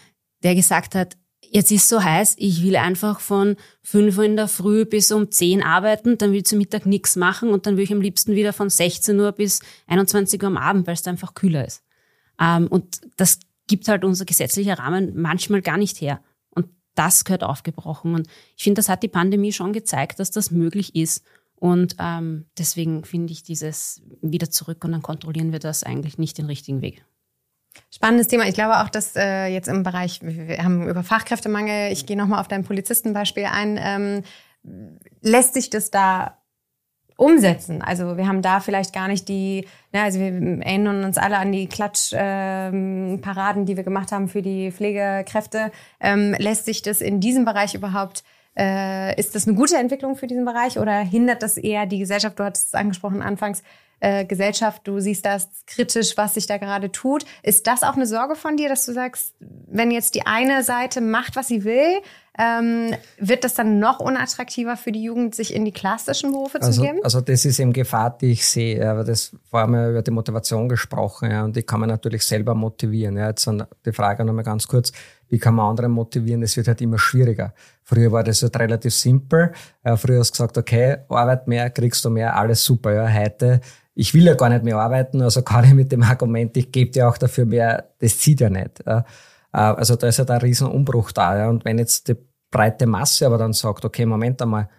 der gesagt hat, jetzt ist so heiß, ich will einfach von 5 Uhr in der Früh bis um 10 arbeiten, dann will ich zu Mittag nichts machen und dann will ich am liebsten wieder von 16 Uhr bis 21 Uhr am Abend, weil es da einfach kühler ist. Ähm, und das gibt halt unser gesetzlicher Rahmen manchmal gar nicht her. Und das gehört aufgebrochen. Und ich finde, das hat die Pandemie schon gezeigt, dass das möglich ist. Und ähm, deswegen finde ich dieses wieder zurück und dann kontrollieren wir das eigentlich nicht den richtigen Weg. Spannendes Thema. Ich glaube auch, dass äh, jetzt im Bereich, wir haben über Fachkräftemangel, ich gehe nochmal auf dein Polizistenbeispiel ein, ähm, lässt sich das da umsetzen? Also wir haben da vielleicht gar nicht die, ja, also wir erinnern uns alle an die Klatschparaden, ähm, die wir gemacht haben für die Pflegekräfte. Ähm, lässt sich das in diesem Bereich überhaupt äh, ist das eine gute Entwicklung für diesen Bereich oder hindert das eher die Gesellschaft? Du hattest es angesprochen anfangs, äh, Gesellschaft, du siehst das kritisch, was sich da gerade tut. Ist das auch eine Sorge von dir, dass du sagst, wenn jetzt die eine Seite macht, was sie will, ähm, wird das dann noch unattraktiver für die Jugend, sich in die klassischen Berufe also, zu geben? Also das ist eben Gefahr, die ich sehe. Aber das war mir über die Motivation gesprochen ja, und die kann man natürlich selber motivieren. Ja. Jetzt die Frage nochmal ganz kurz, wie kann man andere motivieren? Es wird halt immer schwieriger. Früher war das halt relativ simpel. Ja, früher hast du gesagt, okay, Arbeit mehr, kriegst du mehr, alles super. Ja, heute ich will ja gar nicht mehr arbeiten, also kann ich mit dem Argument, ich gebe dir auch dafür mehr, das zieht ja nicht. Äh, also da ist ja halt ein riesen Umbruch da. Und wenn jetzt die breite Masse aber dann sagt, okay, Moment einmal,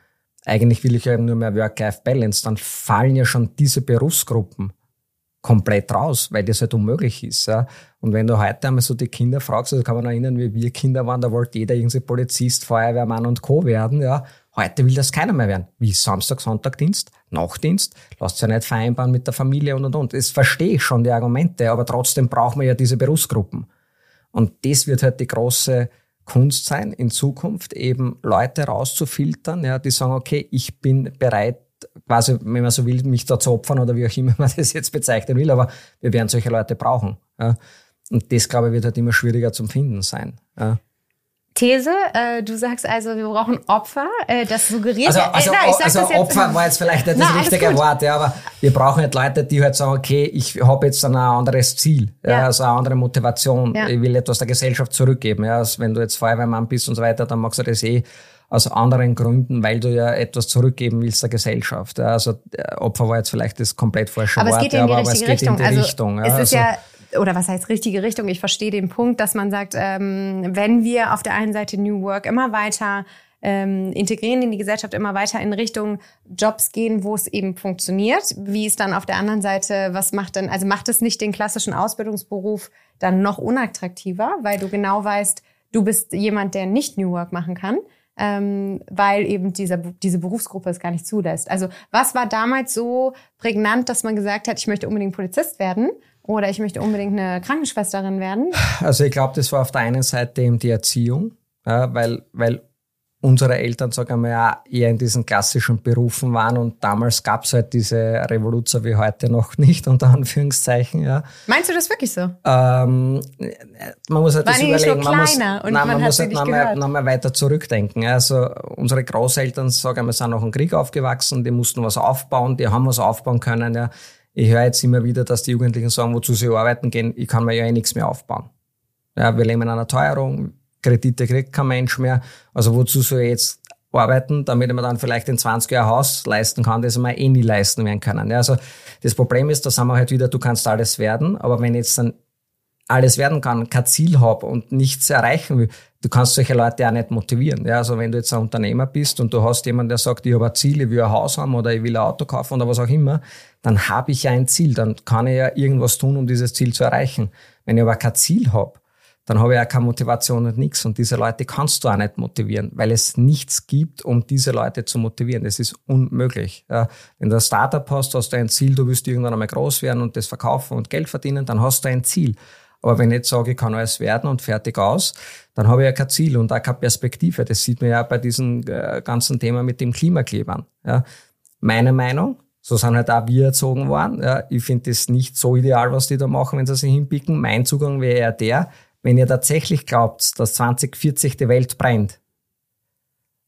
eigentlich will ich ja nur mehr Work-Life-Balance, dann fallen ja schon diese Berufsgruppen komplett raus, weil das halt unmöglich ist. Und wenn du heute einmal so die Kinder fragst, also kann man erinnern, wie wir Kinder waren, da wollte jeder irgendwie Polizist, Feuerwehrmann und Co. werden, ja. Heute will das keiner mehr werden. Wie Samstag, Sonntag Dienst, Nachtdienst, lasst ja nicht vereinbaren mit der Familie und und und. Das verstehe ich schon, die Argumente, aber trotzdem brauchen wir ja diese Berufsgruppen. Und das wird halt die große Kunst sein, in Zukunft eben Leute rauszufiltern, ja, die sagen, okay, ich bin bereit, quasi, wenn man so will, mich da zu opfern oder wie auch immer man das jetzt bezeichnen will, aber wir werden solche Leute brauchen. Ja. Und das, glaube ich, wird halt immer schwieriger zum Finden sein. Ja. These, äh, du sagst also, wir brauchen Opfer, äh, das suggeriert Also, ja, also, äh, na, ich sag also das jetzt, Opfer war jetzt vielleicht nicht das Na, richtige. Wort, ja, aber wir brauchen nicht Leute, die halt sagen, okay, ich habe jetzt ein anderes Ziel, ja. Ja. also eine andere Motivation, Ja. ich will etwas der Gesellschaft zurückgeben. Ja. Also wenn du jetzt Feuerwehrmann bist und so weiter, dann machst du das eh aus anderen Gründen, weil du ja etwas zurückgeben willst der Gesellschaft. Ja. Also äh, Opfer war jetzt vielleicht das komplett falsche aber Wort, es geht in die aber, richtige es geht Richtung. in die also Richtung. Ja. es ist also, ja oder was heißt richtige Richtung? Ich verstehe den Punkt, dass man sagt, ähm, wenn wir auf der einen Seite New Work immer weiter ähm, integrieren in die Gesellschaft, immer weiter in Richtung Jobs gehen, wo es eben funktioniert, wie es dann auf der anderen Seite, was macht denn, also macht es nicht den klassischen Ausbildungsberuf dann noch unattraktiver, weil du genau weißt, du bist jemand, der nicht New Work machen kann, ähm, weil eben dieser, diese Berufsgruppe es gar nicht zulässt. Also was war damals so prägnant, dass man gesagt hat, ich möchte unbedingt Polizist werden oder ich möchte unbedingt eine Krankenschwesterin werden? Also ich glaube, das war auf der einen Seite eben die Erziehung, ja, weil, weil unsere Eltern, sagen wir ja, eher in diesen klassischen Berufen waren und damals gab es halt diese Revolution wie heute noch nicht, unter Anführungszeichen. Ja. Meinst du das wirklich so? Ähm, man muss halt Waren das überlegen. man muss, kleiner und nein, man hat muss halt nicht noch mal, noch weiter zurückdenken. Also unsere Großeltern, sagen wir, sind nach dem Krieg aufgewachsen, die mussten was aufbauen, die haben was aufbauen können. Ja. Ich höre jetzt immer wieder, dass die Jugendlichen sagen, wozu sie arbeiten gehen, ich kann mir ja eh nichts mehr aufbauen. Ja, wir leben in einer Teuerung, Kredite kriegt kein Mensch mehr. Also wozu soll ich jetzt arbeiten, damit ich mir dann vielleicht in 20 Jahren Haus leisten kann, das ich mir eh nie leisten werden können. Ja, also das Problem ist, da sind wir halt wieder, du kannst alles werden, aber wenn ich jetzt dann alles werden kann, kein Ziel habe und nichts erreichen will, du kannst solche Leute auch nicht motivieren. Ja, also wenn du jetzt ein Unternehmer bist und du hast jemanden, der sagt, ich habe ein Ziel, ich will ein Haus haben oder ich will ein Auto kaufen oder was auch immer, dann habe ich ja ein Ziel, dann kann ich ja irgendwas tun, um dieses Ziel zu erreichen. Wenn ich aber kein Ziel habe, dann habe ich ja keine Motivation und nichts. Und diese Leute kannst du auch nicht motivieren, weil es nichts gibt, um diese Leute zu motivieren. Das ist unmöglich. Ja, wenn du ein Startup hast, hast du ein Ziel, du willst irgendwann einmal groß werden und das verkaufen und Geld verdienen, dann hast du ein Ziel. Aber wenn ich jetzt sage, ich kann alles werden und fertig aus, dann habe ich ja kein Ziel und auch keine Perspektive. Das sieht man ja bei diesem äh, ganzen Thema mit dem Klimaklebern. Ja. Meine Meinung, so sind halt auch wir erzogen worden. Ja. Ich finde das nicht so ideal, was die da machen, wenn sie sich hinpicken. Mein Zugang wäre eher der, wenn ihr tatsächlich glaubt, dass 2040 die Welt brennt,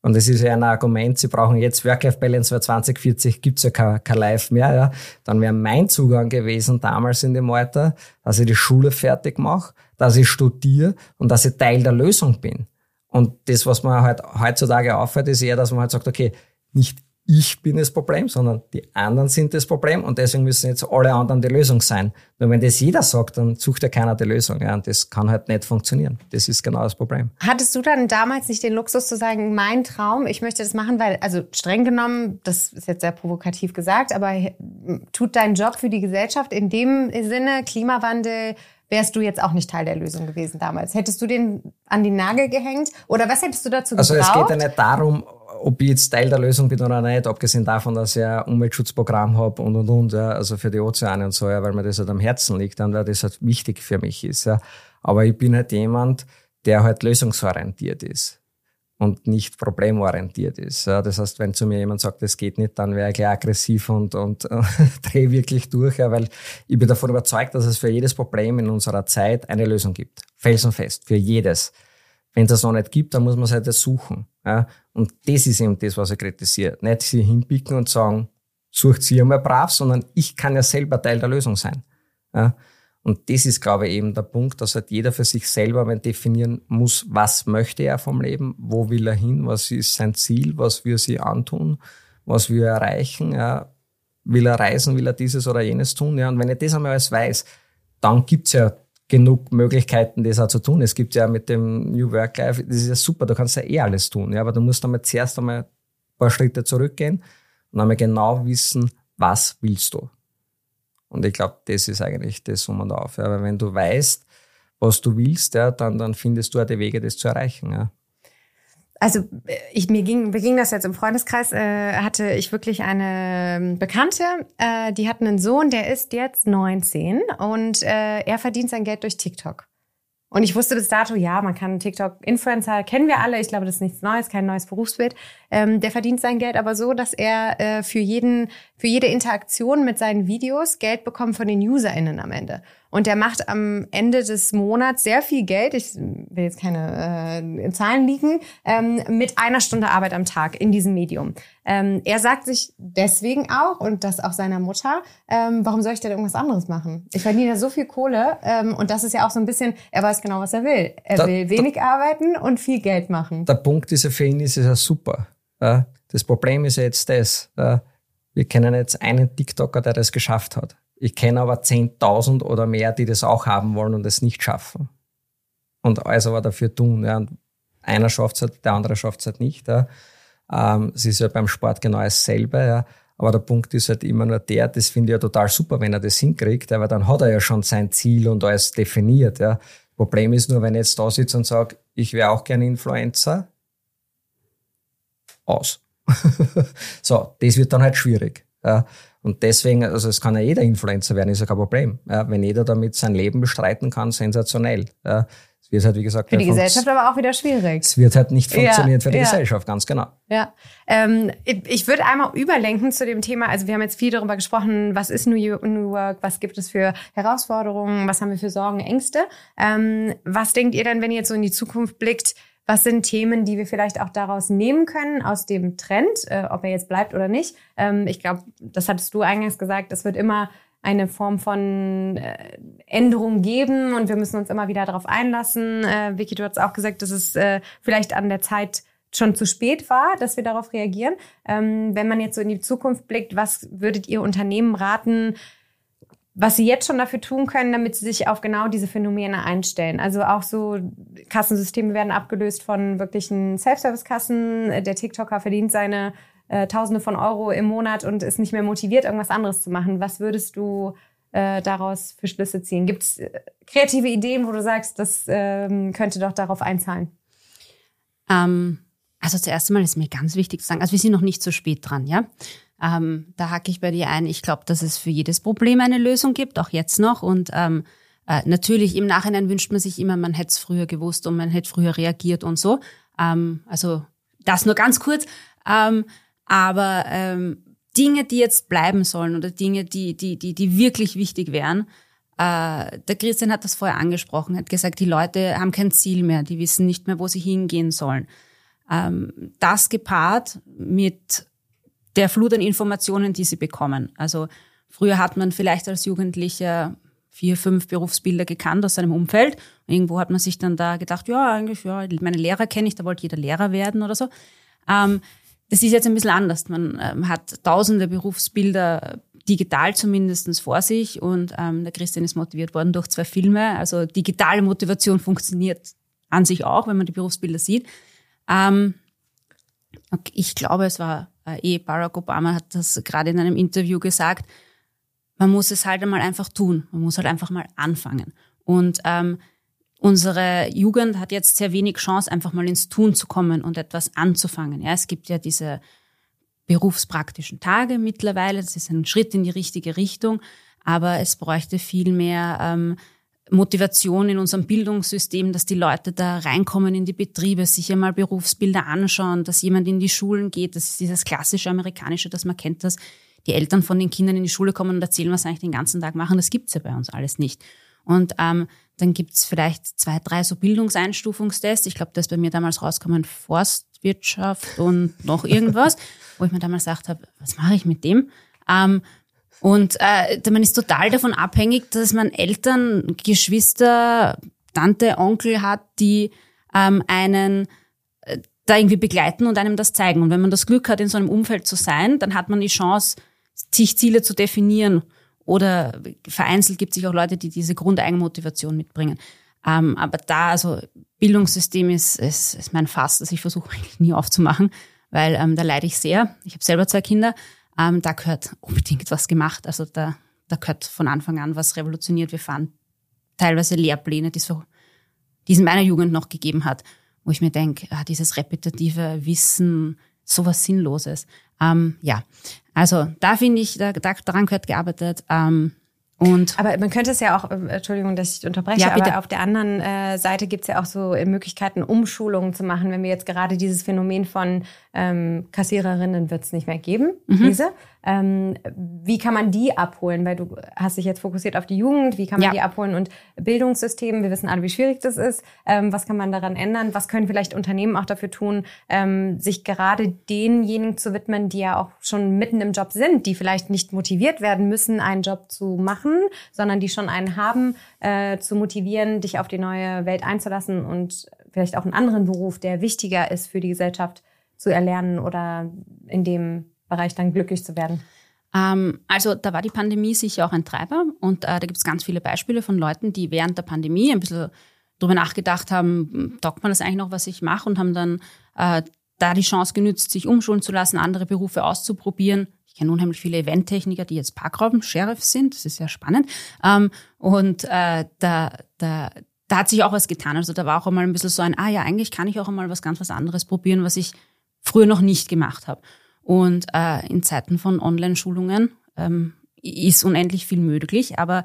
und das ist ja ein Argument, sie brauchen jetzt Work-Life-Balance, weil 2040 gibt's ja kein, kein Life mehr, ja. Dann wäre mein Zugang gewesen damals in dem Alter, dass ich die Schule fertig mache, dass ich studiere und dass ich Teil der Lösung bin. Und das, was man halt heutzutage auffällt, ist eher, dass man halt sagt, okay, nicht ich bin das Problem, sondern die anderen sind das Problem und deswegen müssen jetzt alle anderen die Lösung sein. Nur wenn das jeder sagt, dann sucht ja keiner die Lösung. Ja, und das kann halt nicht funktionieren. Das ist genau das Problem. Hattest du dann damals nicht den Luxus zu sagen, mein Traum, ich möchte das machen, weil, also streng genommen, das ist jetzt sehr provokativ gesagt, aber tut dein Job für die Gesellschaft in dem Sinne, Klimawandel, wärst du jetzt auch nicht Teil der Lösung gewesen damals. Hättest du den an die Nagel gehängt? Oder was hättest du dazu Also gebraucht? es geht ja nicht darum, ob ich jetzt Teil der Lösung bin oder nicht, abgesehen davon, dass ich ein Umweltschutzprogramm habe und und und, ja, also für die Ozeane und so, ja, weil mir das halt am Herzen liegt und weil das halt wichtig für mich ist. Ja. Aber ich bin halt jemand, der halt lösungsorientiert ist und nicht problemorientiert ist. Ja. Das heißt, wenn zu mir jemand sagt, das geht nicht, dann wäre ich gleich aggressiv und, und drehe wirklich durch, ja, weil ich bin davon überzeugt, dass es für jedes Problem in unserer Zeit eine Lösung gibt. Felsenfest, für jedes. Wenn es das noch nicht gibt, dann muss man es halt suchen. Ja? Und das ist eben das, was ich kritisiere. Nicht sie hinpicken und sagen, sucht sie einmal brav, sondern ich kann ja selber Teil der Lösung sein. Ja? Und das ist, glaube ich, eben der Punkt, dass halt jeder für sich selber mal definieren muss, was möchte er vom Leben, wo will er hin, was ist sein Ziel, was will sie antun, was will er erreichen, ja? will er reisen, will er dieses oder jenes tun. Ja? Und wenn ich das einmal alles weiß, dann gibt's ja genug Möglichkeiten, das auch zu tun. Es gibt ja mit dem New Work Life, das ist ja super, du kannst ja eh alles tun, ja, aber du musst einmal zuerst einmal ein paar Schritte zurückgehen und einmal genau wissen, was willst du. Und ich glaube, das ist eigentlich das um und auf. Ja. Weil wenn du weißt, was du willst, ja, dann, dann findest du auch die Wege, das zu erreichen. Ja. Also ich, mir ging, mir ging das jetzt im Freundeskreis, äh, hatte ich wirklich eine ähm, Bekannte, äh, die hat einen Sohn, der ist jetzt 19 und äh, er verdient sein Geld durch TikTok. Und ich wusste bis dato, ja, man kann TikTok-Influencer, kennen wir alle, ich glaube, das ist nichts Neues, kein neues Berufsbild. Ähm, der verdient sein Geld aber so, dass er äh, für jeden, für jede Interaktion mit seinen Videos Geld bekommt von den UserInnen am Ende. und der macht am Ende des Monats sehr viel Geld. Ich will jetzt keine äh, Zahlen liegen, ähm, mit einer Stunde Arbeit am Tag in diesem Medium. Ähm, er sagt sich deswegen auch, und das auch seiner Mutter, ähm, warum soll ich denn irgendwas anderes machen? Ich verdiene ja so viel Kohle ähm, und das ist ja auch so ein bisschen, er weiß genau, was er will. Er da, will wenig da, arbeiten und viel Geld machen. Der Punkt dieser für ihn ist ja super. Das Problem ist jetzt das, wir kennen jetzt einen TikToker, der das geschafft hat. Ich kenne aber 10.000 oder mehr, die das auch haben wollen und es nicht schaffen. Und alles aber dafür tun. Ja. Und einer schafft es halt, der andere schafft es halt nicht. Ja. Ähm, es ist ja beim Sport genau dasselbe. Ja. Aber der Punkt ist halt immer nur der, das finde ich ja total super, wenn er das hinkriegt, weil dann hat er ja schon sein Ziel und alles definiert. Ja. Problem ist nur, wenn ich jetzt da sitze und sage, ich wäre auch gerne Influencer, aus. so, das wird dann halt schwierig. Ja. Und deswegen, also es kann ja jeder Influencer werden, ist ja kein Problem. Ja, wenn jeder damit sein Leben bestreiten kann, sensationell. Ja, es wird halt, wie gesagt, für die Gesellschaft aber auch wieder schwierig. Es wird halt nicht funktionieren ja, für die. Gesellschaft, ganz genau. Ja, ähm, ich, ich würde einmal überlenken zu dem Thema. Also wir haben jetzt viel darüber gesprochen, was ist New, New Work, was gibt es für Herausforderungen, was haben wir für Sorgen, Ängste. Ähm, was denkt ihr denn, wenn ihr jetzt so in die Zukunft blickt? Was sind Themen, die wir vielleicht auch daraus nehmen können, aus dem Trend, äh, ob er jetzt bleibt oder nicht? Ähm, ich glaube, das hattest du eingangs gesagt, es wird immer eine Form von äh, Änderung geben und wir müssen uns immer wieder darauf einlassen. Äh, Vicky, du hast auch gesagt, dass es äh, vielleicht an der Zeit schon zu spät war, dass wir darauf reagieren. Ähm, wenn man jetzt so in die Zukunft blickt, was würdet ihr Unternehmen raten, was sie jetzt schon dafür tun können, damit sie sich auf genau diese Phänomene einstellen. Also auch so Kassensysteme werden abgelöst von wirklichen Self-Service-Kassen. Der TikToker verdient seine äh, Tausende von Euro im Monat und ist nicht mehr motiviert, irgendwas anderes zu machen. Was würdest du äh, daraus für Schlüsse ziehen? Gibt es äh, kreative Ideen, wo du sagst, das ähm, könnte doch darauf einzahlen? Ähm, also zuerst einmal ist mir ganz wichtig zu sagen, also wir sind noch nicht so spät dran, ja. Ähm, da hacke ich bei dir ein. Ich glaube, dass es für jedes Problem eine Lösung gibt, auch jetzt noch. Und ähm, äh, natürlich im Nachhinein wünscht man sich immer, man hätte es früher gewusst und man hätte früher reagiert und so. Ähm, also das nur ganz kurz. Ähm, aber ähm, Dinge, die jetzt bleiben sollen oder Dinge, die, die, die, die wirklich wichtig wären, äh, der Christian hat das vorher angesprochen, hat gesagt, die Leute haben kein Ziel mehr, die wissen nicht mehr, wo sie hingehen sollen. Ähm, das gepaart mit der Flut an Informationen, die sie bekommen. Also früher hat man vielleicht als Jugendlicher vier, fünf Berufsbilder gekannt aus seinem Umfeld. Irgendwo hat man sich dann da gedacht, ja, eigentlich, ja, meine Lehrer kenne ich, da wollte jeder Lehrer werden oder so. Ähm, das ist jetzt ein bisschen anders. Man ähm, hat tausende Berufsbilder digital zumindestens vor sich und ähm, der Christian ist motiviert worden durch zwei Filme. Also digitale Motivation funktioniert an sich auch, wenn man die Berufsbilder sieht. Ähm, ich glaube, es war eh Barack Obama hat das gerade in einem Interview gesagt, man muss es halt einmal einfach tun. Man muss halt einfach mal anfangen. Und ähm, unsere Jugend hat jetzt sehr wenig Chance, einfach mal ins Tun zu kommen und etwas anzufangen. Ja, es gibt ja diese berufspraktischen Tage mittlerweile. Das ist ein Schritt in die richtige Richtung. Aber es bräuchte viel mehr ähm, Motivation in unserem Bildungssystem, dass die Leute da reinkommen in die Betriebe, sich einmal Berufsbilder anschauen, dass jemand in die Schulen geht. Das ist dieses klassische amerikanische, dass man kennt, dass die Eltern von den Kindern in die Schule kommen und erzählen, was sie eigentlich den ganzen Tag machen. Das gibt's ja bei uns alles nicht. Und ähm, dann gibt's vielleicht zwei, drei so Bildungseinstufungstests. Ich glaube, da ist bei mir damals rausgekommen Forstwirtschaft und noch irgendwas, wo ich mir damals gesagt habe, was mache ich mit dem? Ähm, und äh, man ist total davon abhängig, dass man Eltern, Geschwister, Tante, Onkel hat, die ähm, einen äh, da irgendwie begleiten und einem das zeigen. Und wenn man das Glück hat, in so einem Umfeld zu sein, dann hat man die Chance, sich Ziele zu definieren. Oder vereinzelt gibt es sich auch Leute, die diese Grundeigenmotivation mitbringen. Ähm, aber da, also Bildungssystem ist, ist, ist mein Fass, das ich versuche eigentlich nie aufzumachen, weil ähm, da leide ich sehr. Ich habe selber zwei Kinder ähm, da gehört unbedingt was gemacht. Also da, da gehört von Anfang an was revolutioniert. Wir fahren teilweise Lehrpläne, die, so, die es in meiner Jugend noch gegeben hat, wo ich mir denke, ah, dieses repetitive Wissen, sowas Sinnloses. Ähm, ja, also da finde ich, da, da, daran gehört gearbeitet. Ähm, Und aber man könnte es ja auch, äh, Entschuldigung, dass ich unterbreche, Ja, bitte. aber auf der anderen äh, Seite gibt es ja auch so äh, Möglichkeiten, Umschulungen zu machen, wenn wir jetzt gerade dieses Phänomen von ähm, Kassiererinnen wird es nicht mehr geben, Mhm. Krise. Ähm, wie kann man die abholen? Weil du hast dich jetzt fokussiert auf die Jugend, wie kann man Ja. die abholen? Und Bildungssystem, wir wissen alle, wie schwierig das ist. Ähm, was kann man daran ändern? Was können vielleicht Unternehmen auch dafür tun, ähm, sich gerade denjenigen zu widmen, die ja auch schon mitten im Job sind, die vielleicht nicht motiviert werden müssen, einen Job zu machen, sondern die schon einen haben, äh, zu motivieren, dich auf die neue Welt einzulassen und vielleicht auch einen anderen Beruf, der wichtiger ist für die Gesellschaft, zu erlernen oder in dem Bereich dann glücklich zu werden. Ähm, also da war die Pandemie sicher auch ein Treiber und äh, da gibt es ganz viele Beispiele von Leuten, die während der Pandemie ein bisschen darüber nachgedacht haben, taugt man das eigentlich noch, was ich mache und haben dann äh, da die Chance genützt, sich umschulen zu lassen, andere Berufe auszuprobieren. Ich kenne unheimlich viele Eventtechniker, die jetzt Parkraum-Sheriff sind. Das ist sehr spannend. Ähm, und äh, da, da, da hat sich auch was getan. Also da war auch einmal ein bisschen so ein, ah ja, eigentlich kann ich auch einmal was ganz was anderes probieren, was ich früher noch nicht gemacht habe. Und äh, in Zeiten von Online-Schulungen ähm, ist unendlich viel möglich, aber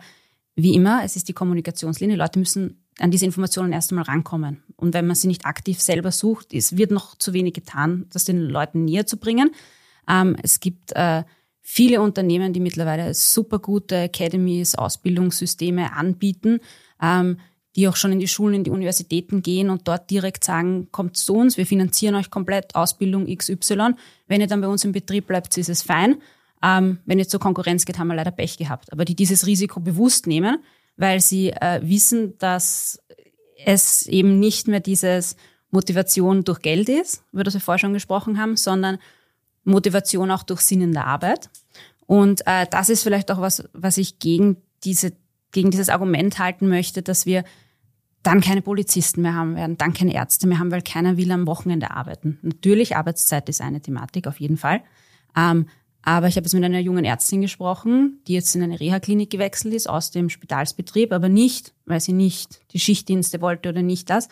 wie immer, es ist die Kommunikationslinie. Leute müssen an diese Informationen erst einmal rankommen. Und wenn man sie nicht aktiv selber sucht, es wird noch zu wenig getan, das den Leuten näher zu bringen. Ähm, es gibt äh, viele Unternehmen, die mittlerweile super gute Academies, Ausbildungssysteme anbieten, ähm, die auch schon in die Schulen, in die Universitäten gehen und dort direkt sagen, kommt zu uns, wir finanzieren euch komplett Ausbildung XY. Wenn ihr dann bei uns im Betrieb bleibt, ist es fein. Ähm, wenn ihr zur Konkurrenz geht, haben wir leider Pech gehabt. Aber die dieses Risiko bewusst nehmen, weil sie äh, wissen, dass es eben nicht mehr dieses Motivation durch Geld ist, über das wir vorher schon gesprochen haben, sondern Motivation auch durch Sinn in der Arbeit. Und äh, das ist vielleicht auch was, was ich gegen diese, gegen dieses Argument halten möchte, dass wir dann keine Polizisten mehr haben werden, dann keine Ärzte mehr haben, weil keiner will am Wochenende arbeiten. Natürlich, Arbeitszeit ist eine Thematik, auf jeden Fall. Ähm, aber ich habe jetzt mit einer jungen Ärztin gesprochen, die jetzt in eine Reha-Klinik gewechselt ist aus dem Spitalsbetrieb, aber nicht, weil sie nicht die Schichtdienste wollte oder nicht das,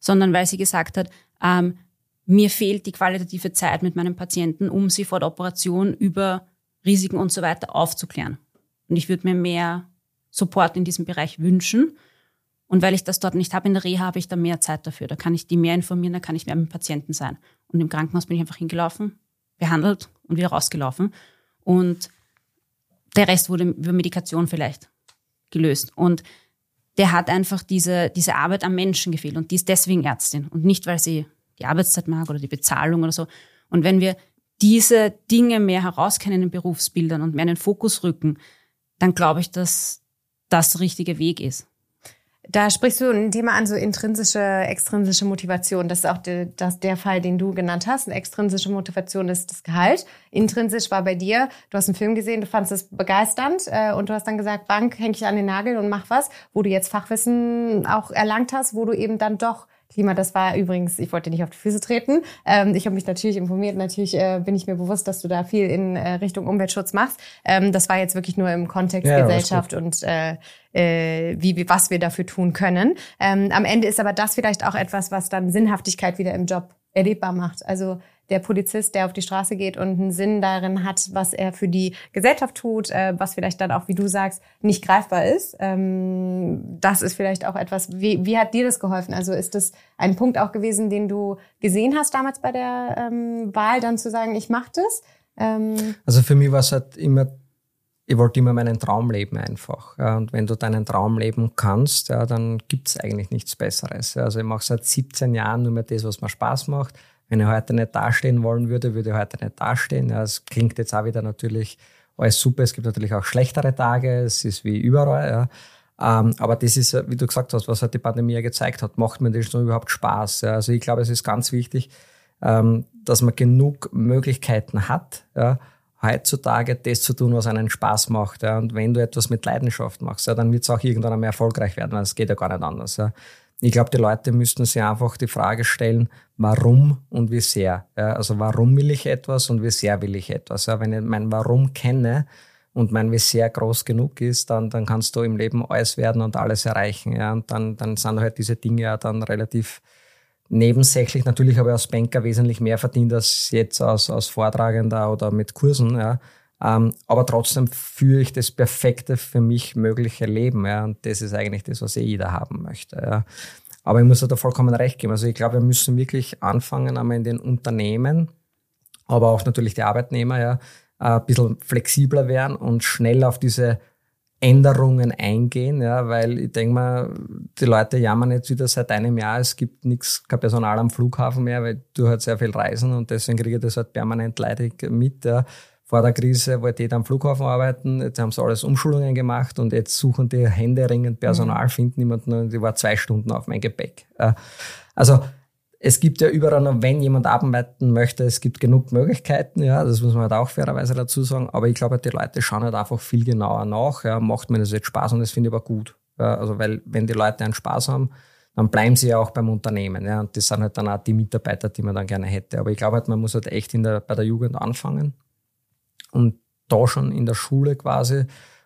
sondern weil sie gesagt hat, ähm, mir fehlt die qualitative Zeit mit meinem Patienten, um sie vor der Operation über Risiken und so weiter aufzuklären. Und ich würde mir mehr Support in diesem Bereich wünschen. Und weil ich das dort nicht habe in der Reha, habe ich da mehr Zeit dafür. Da kann ich die mehr informieren, da kann ich mehr mit dem Patienten sein. Und im Krankenhaus bin ich einfach hingelaufen, behandelt und wieder rausgelaufen. Und der Rest wurde über Medikation vielleicht gelöst. Und der hat einfach diese, diese Arbeit am Menschen gefehlt. Und die ist deswegen Ärztin. Und nicht, weil sie die Arbeitszeit mag oder die Bezahlung oder so. Und wenn wir diese Dinge mehr herauskennen in den Berufsbildern und mehr in den Fokus rücken, dann glaube ich, dass das der richtige Weg ist. Da sprichst du ein Thema an, so intrinsische, extrinsische Motivation. Das ist auch der, das, der Fall, den du genannt hast. Eine extrinsische Motivation ist das Gehalt. Intrinsisch war bei dir, du hast einen Film gesehen, du fandest es begeisternd äh, und du hast dann gesagt, Bank, häng ich an den Nagel und mach was, wo du jetzt Fachwissen auch erlangt hast, wo du eben dann doch Klima, das war übrigens, ich wollte nicht auf die Füße treten. Ähm, ich habe mich natürlich informiert. Natürlich äh, bin ich mir bewusst, dass du da viel in äh, Richtung Umweltschutz machst. Ähm, das war jetzt wirklich nur im Kontext Ja, Gesellschaft und äh, äh, wie, wie, was wir dafür tun können. Ähm, am Ende ist aber das vielleicht auch etwas, was dann Sinnhaftigkeit wieder im Job erlebbar macht. Also der Polizist, der auf die Straße geht und einen Sinn darin hat, was er für die Gesellschaft tut, äh, was vielleicht dann auch, wie du sagst, nicht greifbar ist. Ähm, das ist vielleicht auch etwas, wie, wie hat dir das geholfen? Also ist das ein Punkt auch gewesen, den du gesehen hast damals bei der ähm, Wahl, dann zu sagen, ich mache das? Ähm, Also für mich war es halt immer, ich wollte immer meinen Traum leben einfach. Und wenn du deinen Traum leben kannst, ja, dann gibt's eigentlich nichts Besseres. Also ich mache seit 17 Jahren nur mehr das, was mir Spaß macht. Wenn ich heute nicht dastehen wollen würde, würde ich heute nicht dastehen. Ja, es klingt jetzt auch wieder natürlich alles super. Es gibt natürlich auch schlechtere Tage. Es ist wie überall. Ja. Ähm, aber das ist, wie du gesagt hast, was halt die Pandemie ja gezeigt hat, macht mir das noch überhaupt Spaß. Ja. Also ich glaube, es ist ganz wichtig, ähm, dass man genug Möglichkeiten hat, ja, heutzutage das zu tun, was einen Spaß macht. Ja. Und wenn du etwas mit Leidenschaft machst, ja, dann wird es auch irgendwann einmal erfolgreich werden, weil es geht ja gar nicht anders. Ja. Ich glaube, die Leute müssten sich einfach die Frage stellen, warum und wie sehr. Ja. Also warum will ich etwas und wie sehr will ich etwas. Ja. Wenn ich mein Warum kenne und mein Wie sehr groß genug ist, dann, dann kannst du im Leben alles werden und alles erreichen. Ja. Und dann, dann sind halt diese Dinge ja dann relativ nebensächlich. Natürlich habe ich als Banker wesentlich mehr verdient als jetzt als, als Vortragender oder mit Kursen. Ja. Ähm, aber trotzdem führe ich das perfekte für mich mögliche Leben. Ja, und das ist eigentlich das, was eh jeder haben möchte. Ja. Aber ich muss da vollkommen recht geben. Also ich glaube, wir müssen wirklich anfangen, einmal in den Unternehmen, aber auch natürlich die Arbeitnehmer, ja, ein bisschen flexibler werden und schnell auf diese Änderungen eingehen, ja, weil ich denke mal, die Leute jammern jetzt wieder seit einem Jahr, es gibt nichts, kein Personal am Flughafen mehr, weil du halt sehr viel reisen und deswegen kriege ich das halt permanent leidig mit. Ja vor der Krise wollte jeder am Flughafen arbeiten, jetzt haben sie alles Umschulungen gemacht und jetzt suchen die händeringend Personal, mhm. finden niemanden und ich war zwei Stunden auf mein Gepäck. Äh, also es gibt ja überall noch, wenn jemand arbeiten möchte, es gibt genug Möglichkeiten, ja, das muss man halt auch fairerweise dazu sagen, aber ich glaube, die Leute schauen halt einfach viel genauer nach, ja, macht mir das jetzt Spaß und das finde ich aber gut. Ja, also weil, wenn die Leute einen Spaß haben, dann bleiben sie ja auch beim Unternehmen. Ja, und das sind halt dann auch die Mitarbeiter, die man dann gerne hätte. Aber ich glaube halt, man muss halt echt in der, bei der Jugend anfangen und da schon in der Schule quasi.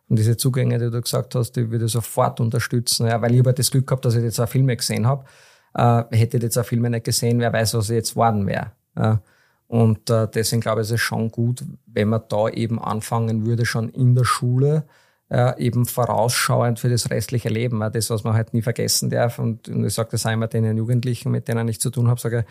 Und diese Zugänge, die du gesagt hast, die würde ich sofort unterstützen. Ja, weil ich habe das Glück gehabt, dass ich jetzt auch Filme gesehen habe. Äh, hätte ich jetzt auch Filme nicht gesehen, wer weiß, was ich jetzt worden wäre. Ja. Und äh, deswegen glaube ich, ist es schon gut, wenn man da eben anfangen würde, schon in der Schule, äh, eben vorausschauend für das restliche Leben. Das, was man halt nie vergessen darf. Und, und ich sage das einmal den Jugendlichen, mit denen ich zu tun habe, sage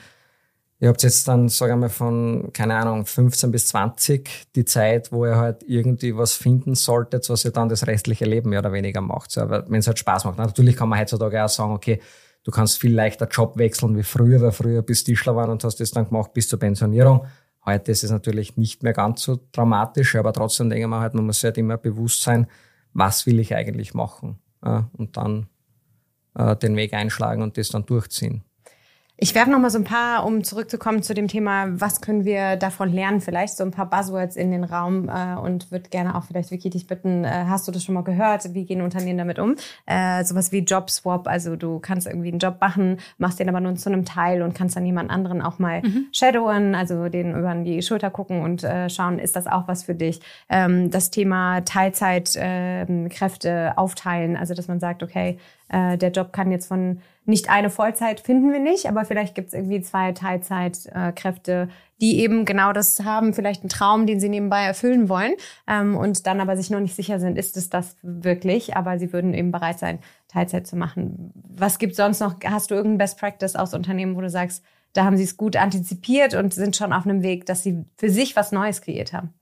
Ihr habt jetzt dann, sage ich mal, von, keine Ahnung, 15 bis 20 die Zeit, wo ihr halt irgendwie was finden solltet, was ihr dann das restliche Leben mehr oder weniger macht. So, wenn es halt Spaß macht. Natürlich kann man heutzutage auch sagen, okay, du kannst viel leichter Job wechseln wie früher, weil früher bist Tischler waren und hast das dann gemacht bis zur Pensionierung. Heute ist es natürlich nicht mehr ganz so dramatisch, aber trotzdem denke ich mir halt, man muss halt immer bewusst sein, was will ich eigentlich machen? Und dann äh, den Weg einschlagen und das dann durchziehen. Ich werfe noch mal so ein paar, um zurückzukommen zu dem Thema, was können wir davon lernen, vielleicht so ein paar Buzzwords in den Raum äh, und würde gerne auch vielleicht Vicky dich bitten, äh, hast du das schon mal gehört? Wie gehen Unternehmen damit um? Äh, sowas wie Jobswap, also du kannst irgendwie einen Job machen, machst den aber nur zu einem Teil und kannst dann jemand anderen auch mal mhm. shadowen, also den über die Schulter gucken und äh, schauen, ist das auch was für dich? Ähm, das Thema Teilzeitkräfte äh, aufteilen, also dass man sagt, okay, äh, der Job kann jetzt von nicht eine Vollzeit finden wir nicht, aber vielleicht gibt es irgendwie zwei Teilzeitkräfte, die eben genau das haben, vielleicht einen Traum, den sie nebenbei erfüllen wollen ähm, und dann aber sich noch nicht sicher sind, ist es das wirklich, aber sie würden eben bereit sein, Teilzeit zu machen. Was gibt sonst noch? Hast du irgendein Best Practice aus Unternehmen, wo du sagst, da haben sie es gut antizipiert und sind schon auf einem Weg, dass sie für sich was Neues kreiert haben?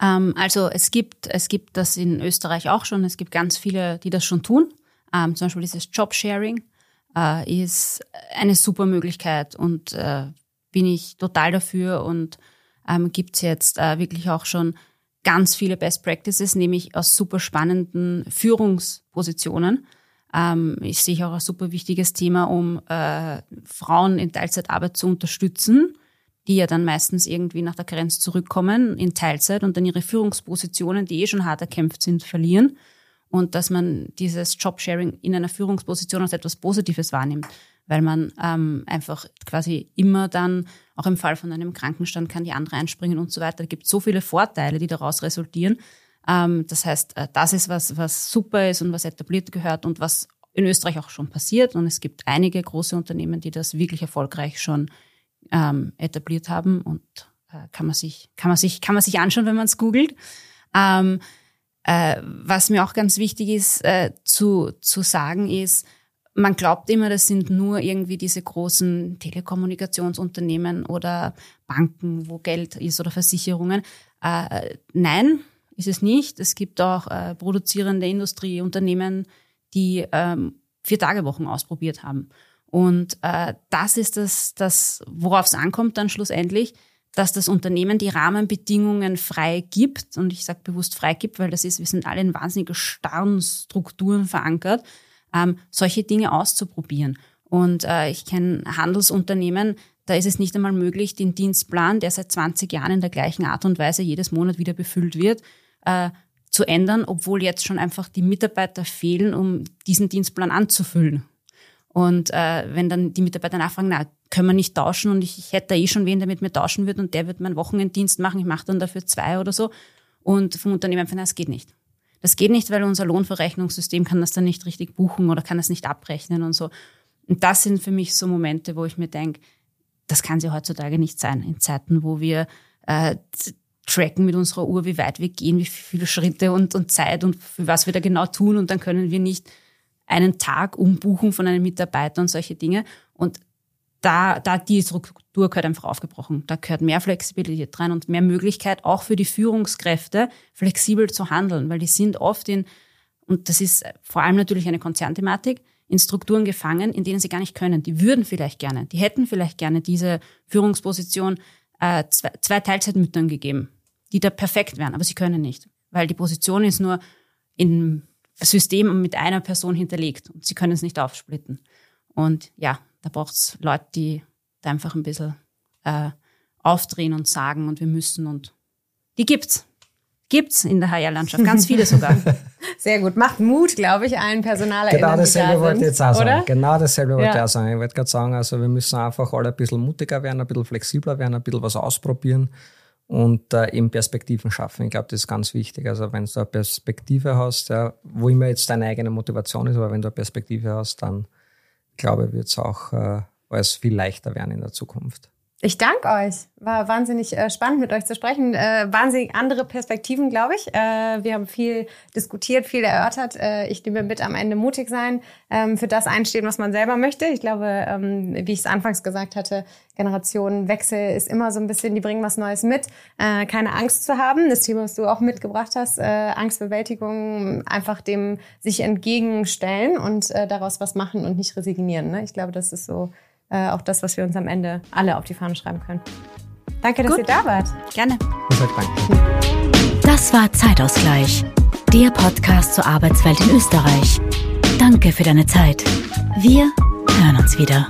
Ähm, also es gibt, es gibt das in Österreich auch schon. Es gibt ganz viele, die das schon tun. Ähm, zum Beispiel dieses Jobsharing äh, ist eine super Möglichkeit und äh, bin ich total dafür und ähm, gibt es jetzt äh, wirklich auch schon ganz viele Best Practices, nämlich aus super spannenden Führungspositionen. Ähm, ich sehe auch ein super wichtiges Thema, um äh, Frauen in Teilzeitarbeit zu unterstützen, die ja dann meistens irgendwie nach der Grenze zurückkommen in Teilzeit und dann ihre Führungspositionen, die eh schon hart erkämpft sind, verlieren und dass man dieses Jobsharing in einer Führungsposition als etwas Positives wahrnimmt, weil man ähm, einfach quasi immer dann, auch im Fall von einem Krankenstand, kann die andere einspringen und so weiter. Es gibt so viele Vorteile, die daraus resultieren. Ähm, das heißt, äh, das ist was, was super ist und was etabliert gehört und was in Österreich auch schon passiert. Und es gibt einige große Unternehmen, die das wirklich erfolgreich schon ähm, etabliert haben und äh, kann man sich, kann man sich, kann man sich anschauen, wenn man es googelt. Ähm, äh, was mir auch ganz wichtig ist äh, zu, zu sagen ist, man glaubt immer, das sind nur irgendwie diese großen Telekommunikationsunternehmen oder Banken, wo Geld ist oder Versicherungen. Äh, nein, ist es nicht. Es gibt auch äh, produzierende Industrieunternehmen, die ähm, Vier-Tage-Wochen ausprobiert haben. Und äh, das ist das, das worauf es ankommt dann schlussendlich dass das Unternehmen die Rahmenbedingungen frei gibt. Und ich sage bewusst frei gibt, weil das ist, wir sind alle in wahnsinnig starren Strukturen verankert, ähm, solche Dinge auszuprobieren. Und äh, ich kenne Handelsunternehmen, da ist es nicht einmal möglich, den Dienstplan, der seit 20 Jahren in der gleichen Art und Weise jedes Monat wieder befüllt wird, äh, zu ändern, obwohl jetzt schon einfach die Mitarbeiter fehlen, um diesen Dienstplan anzufüllen. Und äh, wenn dann die Mitarbeiter nachfragen, na, können wir nicht tauschen und ich, ich hätte eh schon wen, der mit mir tauschen wird und der wird meinen Wochenenddienst machen, ich mache dann dafür zwei oder so. Und vom Unternehmen einfach, das geht nicht. Das geht nicht, weil unser Lohnverrechnungssystem kann das dann nicht richtig buchen oder kann das nicht abrechnen und so. Und das sind für mich so Momente, wo ich mir denke, das kann sie heutzutage nicht sein. In Zeiten, wo wir äh, tracken mit unserer Uhr, wie weit wir gehen, wie viele Schritte und, und Zeit und was wir da genau tun. Und dann können wir nicht einen Tag umbuchen von einem Mitarbeiter und solche Dinge. Und da, da die Struktur gehört einfach aufgebrochen. Da gehört mehr Flexibilität rein und mehr Möglichkeit auch für die Führungskräfte flexibel zu handeln, weil die sind oft in, und das ist vor allem natürlich eine Konzernthematik, in Strukturen gefangen, in denen sie gar nicht können. Die würden vielleicht gerne, die hätten vielleicht gerne diese Führungsposition äh, zwei, zwei Teilzeitmüttern gegeben, die da perfekt wären, aber sie können nicht, weil die Position ist nur im System mit einer Person hinterlegt und sie können es nicht aufsplitten. Und ja, da braucht es Leute, die da einfach ein bisschen äh, aufdrehen und sagen und wir müssen und die gibt's. Gibt's in der HR-Landschaft, ganz viele sogar. Sehr gut. Macht Mut, glaube ich, allen PersonalerInnen, Genau dasselbe wollte ich jetzt auch sagen. oder? Genau dasselbe wollte ich Ja. auch sagen. Ich wollte gerade sagen, also wir müssen einfach alle ein bisschen mutiger werden, ein bisschen flexibler werden, ein bisschen was ausprobieren und äh, eben Perspektiven schaffen. Ich glaube, das ist ganz wichtig. Also wenn du eine Perspektive hast, ja, wo immer jetzt deine eigene Motivation ist, aber wenn du eine Perspektive hast, dann glaube ich, wird es auch äh, alles viel leichter werden in der Zukunft. Ich danke euch. War wahnsinnig äh, spannend, mit euch zu sprechen. Äh, wahnsinnig andere Perspektiven, glaube ich. Äh, wir haben viel diskutiert, viel erörtert. Äh, ich nehme mit am Ende mutig sein, ähm, für das einstehen, was man selber möchte. Ich glaube, ähm, wie ich es anfangs gesagt hatte, Generationenwechsel ist immer so ein bisschen, die bringen was Neues mit. Äh, keine Angst zu haben. Das Thema, was du auch mitgebracht hast, äh, Angstbewältigung, einfach dem sich entgegenstellen und daraus was machen und nicht resignieren. Ne? Ich glaube, das ist so äh, auch das, was wir uns am Ende alle auf die Fahne schreiben können. Danke, dass Gut. ihr da wart. Gerne. Das war Zeitausgleich, der Podcast zur Arbeitswelt in Österreich. Danke für deine Zeit. Wir hören uns wieder.